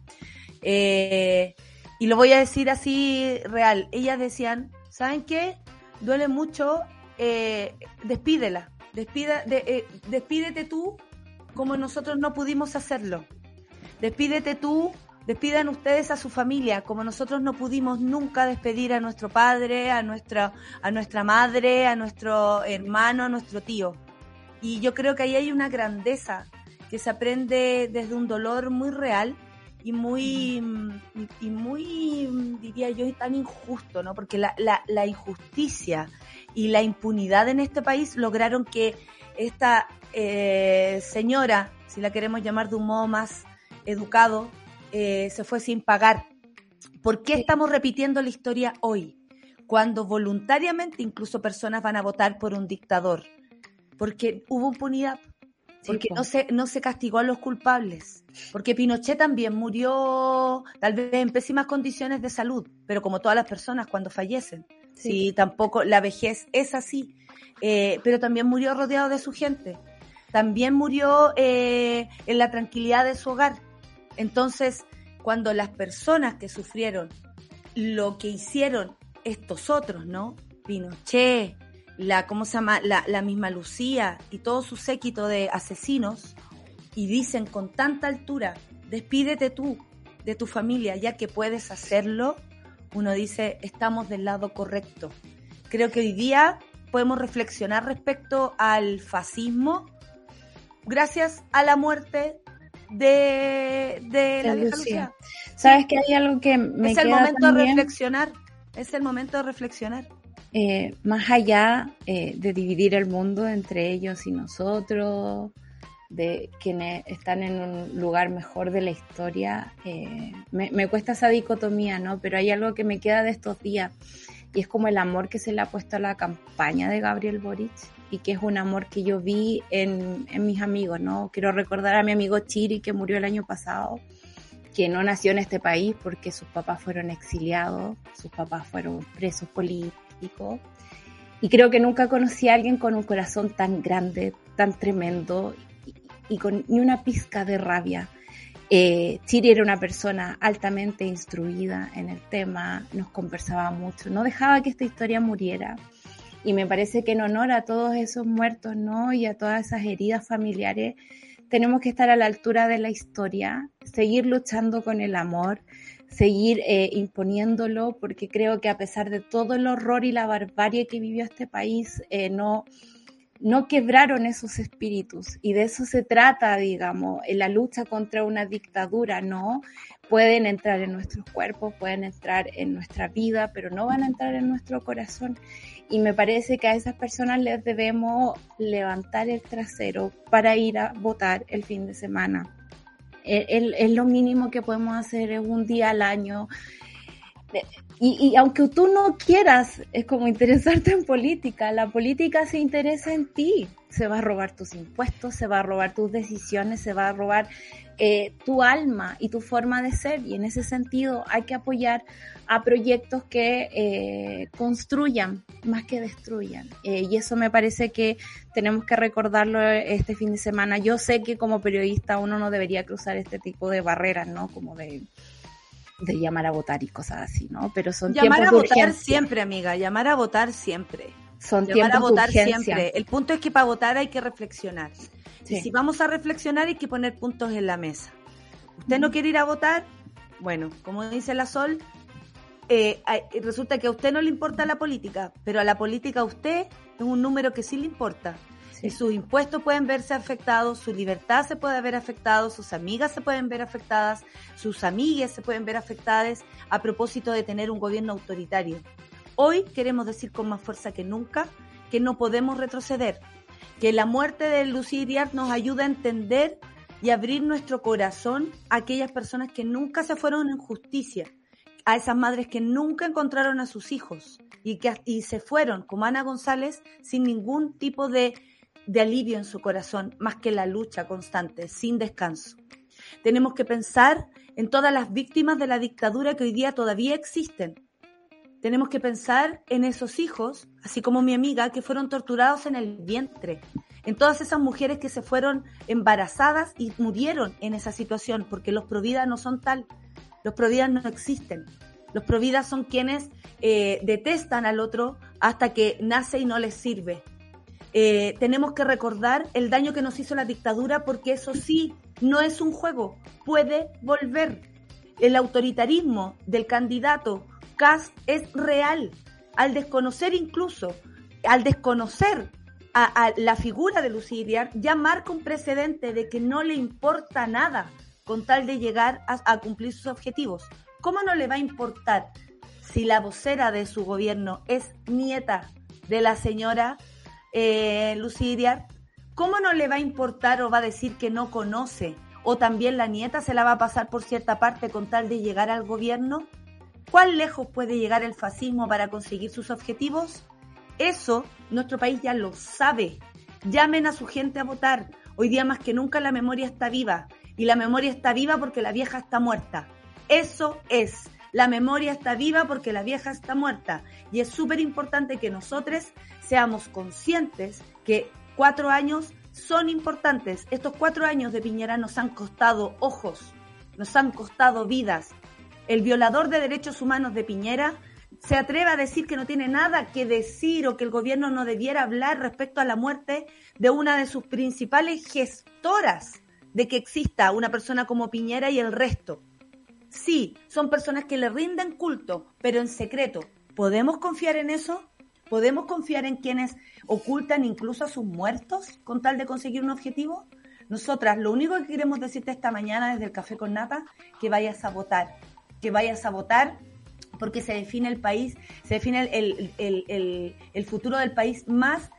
Eh, y lo voy a decir así real, ellas decían, ¿saben qué? Duele mucho, eh, despídela, despida, de, eh, despídete tú como nosotros no pudimos hacerlo. Despídete tú, despidan ustedes a su familia, como nosotros no pudimos nunca despedir a nuestro padre, a nuestra, a nuestra madre, a nuestro hermano, a nuestro tío. Y yo creo que ahí hay una grandeza que se aprende desde un dolor muy real y muy, y muy, diría yo, tan injusto, ¿no? Porque la, la, la, injusticia y la impunidad en este país lograron que esta eh, señora, si la queremos llamar de un modo más educado, eh, se fue sin pagar. ¿Por qué estamos repitiendo la historia hoy? Cuando voluntariamente incluso personas van a votar por un dictador. Porque hubo impunidad porque no se, no se castigó a los culpables. Porque Pinochet también murió tal vez en pésimas condiciones de salud, pero como todas las personas cuando fallecen. Sí, tampoco la vejez es así. Eh, pero también murió rodeado de su gente. También murió eh, en la tranquilidad de su hogar. Entonces, cuando las personas que sufrieron lo que hicieron estos otros, ¿no? Pinochet, la, ¿cómo se llama? La, la misma Lucía y todo su séquito de asesinos, y dicen con tanta altura, despídete tú de tu familia, ya que puedes hacerlo, uno dice, estamos del lado correcto. Creo que hoy día podemos reflexionar respecto al fascismo gracias a la muerte de, de la vieja Lucía. Sabes que hay algo que me Es el momento de reflexionar, es el momento de reflexionar. Eh, más allá eh, de dividir el mundo entre ellos y nosotros, de quienes están en un lugar mejor de la historia, eh, me, me, cuesta esa dicotomía, ¿no? Pero hay algo que me queda de estos días y es como el amor que se le ha puesto a la campaña de Gabriel Boric y que es un amor que yo vi en, en mis amigos, ¿no? Quiero recordar a mi amigo Chiri que murió el año pasado, que no nació en este país porque sus papás fueron exiliados, sus papás fueron presos políticos. Y creo que nunca conocí a alguien con un corazón tan grande, tan tremendo y con ni una pizca de rabia. Eh, era una persona altamente instruida en el tema, nos conversaba mucho, no dejaba que esta historia muriera. Y me parece que en honor a todos esos muertos, ¿no? Y a todas esas heridas familiares, tenemos que estar a la altura de la historia, seguir luchando con el amor, seguir eh, imponiéndolo, porque creo que a pesar de todo el horror y la barbarie que vivió este país, eh, no, no quebraron esos espíritus y de eso se trata, digamos, en la lucha contra una dictadura, ¿no? Pueden entrar en nuestros cuerpos, pueden entrar en nuestra vida, pero no van a entrar en nuestro corazón. Y me parece que a esas personas les debemos levantar el trasero para ir a votar el fin de semana. Es lo mínimo que podemos hacer, es un día al año y, aunque tú no quieras, es como interesarte en política, la política se interesa en ti. Se va a robar tus impuestos, se va a robar tus decisiones, se va a robar eh, tu alma y tu forma de ser. Y en ese sentido hay que apoyar a proyectos que eh, construyan más que destruyan. Eh, y eso me parece que tenemos que recordarlo este fin de semana. Yo sé que como periodista uno no debería cruzar este tipo de barreras, ¿no? Como de de llamar a votar y cosas así, ¿no? Pero son llamar tiempos a votar siempre, amiga, llamar a votar siempre. Son llamar a votar siempre. El punto es que para votar hay que reflexionar. Y si vamos a reflexionar hay que poner puntos en la mesa. ¿Usted no quiere ir a votar? Bueno, como dice la Sol, eh, resulta que a usted no le importa la política, pero a la política a usted es un número que sí le importa. Y sus impuestos pueden verse afectados, su libertad se puede ver afectado, sus amigas se pueden ver afectadas, sus amigas se pueden ver afectadas a propósito de tener un gobierno autoritario. Hoy queremos decir con más fuerza que nunca que no podemos retroceder, que la muerte de Lucía Iriart nos ayuda a entender y abrir nuestro corazón a aquellas personas que nunca se fueron en justicia, a esas madres que nunca encontraron a sus hijos y que y se fueron, como Ana González, sin ningún tipo de de alivio en su corazón, más que la lucha constante, sin descanso. Tenemos que pensar en todas las víctimas de la dictadura que hoy día todavía existen. Tenemos que pensar en esos hijos, así como mi amiga, que fueron torturados en el vientre, en todas esas mujeres que se fueron embarazadas y murieron en esa situación, porque los providas no son tal, los providas no existen. Los providas son quienes eh, detestan al otro hasta que nace y no les sirve. Eh, tenemos que recordar el daño que nos hizo la dictadura porque eso sí, no es un juego, puede volver. El autoritarismo del candidato Cast es real. Al desconocer incluso, al desconocer a, la figura de Lucía ya marca un precedente de que no le importa nada con tal de llegar a cumplir sus objetivos. ¿Cómo no le va a importar si la vocera de su gobierno es nieta de la señora eh, Lucidia, ¿cómo no le va a importar o va a decir que no conoce? ¿O también la nieta se la va a pasar por cierta parte con tal de llegar al gobierno? ¿Cuán lejos puede llegar el fascismo para conseguir sus objetivos? Eso nuestro país ya lo sabe. Llamen a su gente a votar. Hoy día más que nunca la memoria está viva y la memoria está viva porque la vieja está muerta. Eso es. La memoria está viva porque la vieja está muerta. Y es súper importante que nosotros seamos conscientes que cuatro años son importantes. Estos cuatro años de Piñera nos han costado ojos, nos han costado vidas. El violador de derechos humanos de Piñera se atreve a decir que no tiene nada que decir o que el gobierno no debiera hablar respecto a la muerte de una de sus principales gestoras de que exista una persona como Piñera y el resto. Sí, son personas que le rinden culto, pero en secreto. ¿Podemos confiar en eso? ¿Podemos confiar en quienes ocultan incluso a sus muertos con tal de conseguir un objetivo? Nosotras, lo único que queremos decirte esta mañana desde el Café con Nata, que vayas a votar, que vayas a votar porque se define el país, se define el, futuro del país más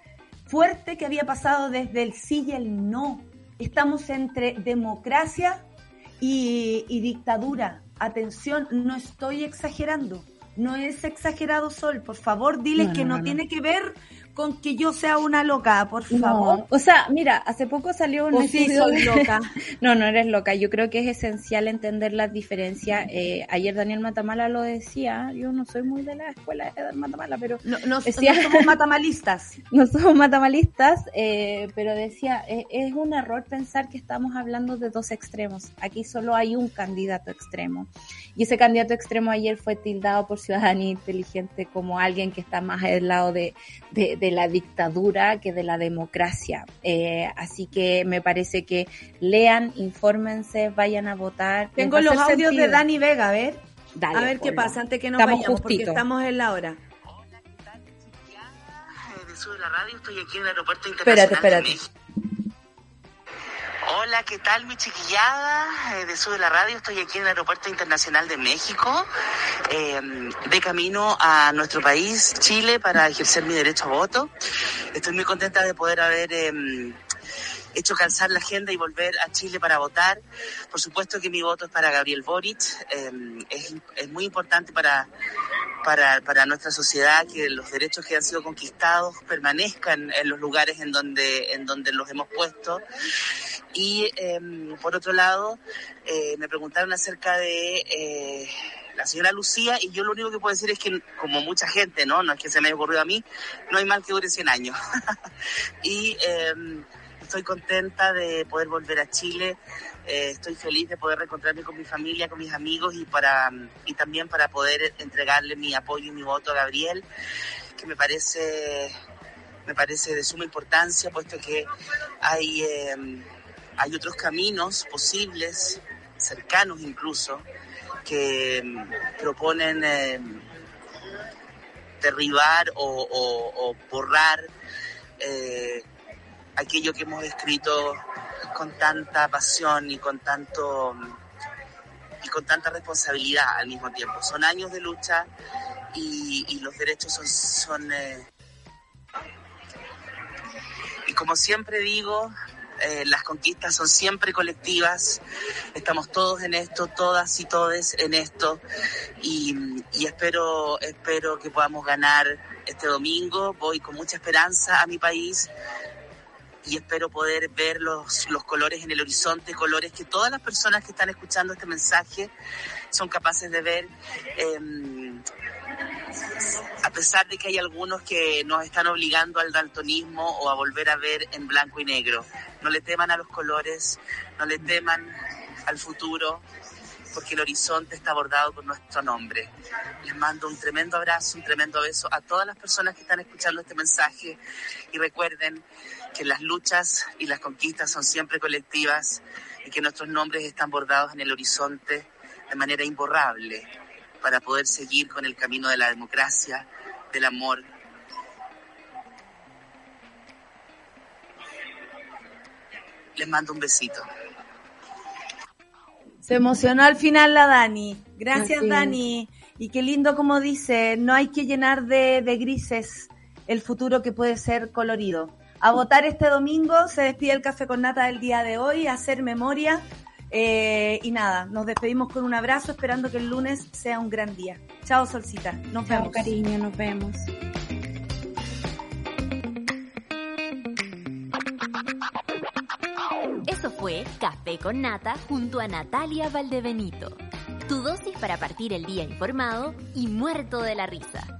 fuerte que había pasado desde el sí y el no. Estamos entre democracia y, dictadura. Atención, no estoy exagerando. No es exagerado, Sol. Por favor, diles que no, tiene que ver con que yo sea una loca, por favor. O sea, mira, hace poco salió un o sí, soy loca. no, no eres loca. Yo creo que es esencial entender las diferencias. Eh, ayer Daniel Matamala lo decía. Yo no soy muy de la escuela de Matamala, pero no, no, somos matamalistas. no somos matamalistas, eh, pero decía eh, es un error pensar que estamos hablando de dos extremos. Aquí solo hay un candidato extremo y ese candidato extremo ayer fue tildado por ciudadanía inteligente como alguien que está más al lado de de la dictadura que de la democracia. Eh, así que me parece que lean, infórmense, vayan a votar. Tengo los audios de Dani Vega, a ver. a ver qué pasa antes que nos estamos vayamos, porque estamos en la hora. Hola, ¿qué tal, de la radio, estoy aquí en el aeropuerto internacional espérate, espérate. Hola, ¿qué tal mi chiquillada eh, de la Radio? Estoy aquí en el Aeropuerto Internacional de México, eh, de camino a nuestro país, Chile, para ejercer mi derecho a voto. Estoy muy contenta de poder haber em, hecho calzar la agenda y volver a Chile para votar. Por supuesto que mi voto es para Gabriel Boric. Em, es, es muy importante para para, para nuestra sociedad que los derechos que han sido conquistados permanezcan en los lugares en donde, en donde los hemos puesto. Y em, por otro lado, eh, me preguntaron acerca de eh, la señora Lucía y yo lo único que puedo decir es que, como mucha gente, ¿no? No es que se me haya ocurrido a mí, no hay mal que dure 100 años. y em, estoy contenta de poder volver a Chile eh, estoy feliz de poder reencontrarme con mi familia, con mis amigos y, para, y también para poder entregarle mi apoyo y mi voto a Gabriel, que me parece, me parece de suma importancia, puesto que hay, em, hay otros caminos posibles, cercanos incluso, que em, proponen em, derribar o, borrar eh, aquello que hemos escrito con tanta pasión y con tanto y con tanta responsabilidad al mismo tiempo. Son años de lucha y, los derechos son, eh, y como siempre digo, eh, las conquistas son siempre colectivas, estamos todos en esto, todas y todes en esto, y, y, espero, espero que podamos ganar este domingo. Voy con mucha esperanza a mi país, y espero poder ver los, los colores en el horizonte, colores que todas las personas que están escuchando este mensaje son capaces de ver. Em, a pesar de que hay algunos que nos están obligando al daltonismo o a volver a ver en blanco y negro. No le teman a los colores, no le teman al futuro, porque el horizonte está bordado con nuestro nombre. Les mando un tremendo abrazo, un tremendo beso a todas las personas que están escuchando este mensaje y recuerden que las luchas y las conquistas son siempre colectivas y que nuestros nombres están bordados en el horizonte de manera imborrable para poder seguir con el camino de la democracia, del amor. Les mando un besito. Se emocionó al final la Dani. Gracias, Dani. Y qué lindo como dice, no hay que llenar de, de grises el futuro que puede ser colorido a votar este domingo. Se despide el café con nata del día de hoy, a hacer memoria. Eh, y nada, nos despedimos con un abrazo, esperando que el lunes sea un gran día. Chao, Solcita. Nos Chao, vemos. cariño, nos vemos. fue Café con Nata junto a Natalia Valdebenito. Tu dosis para partir el día informado y muerto de la risa.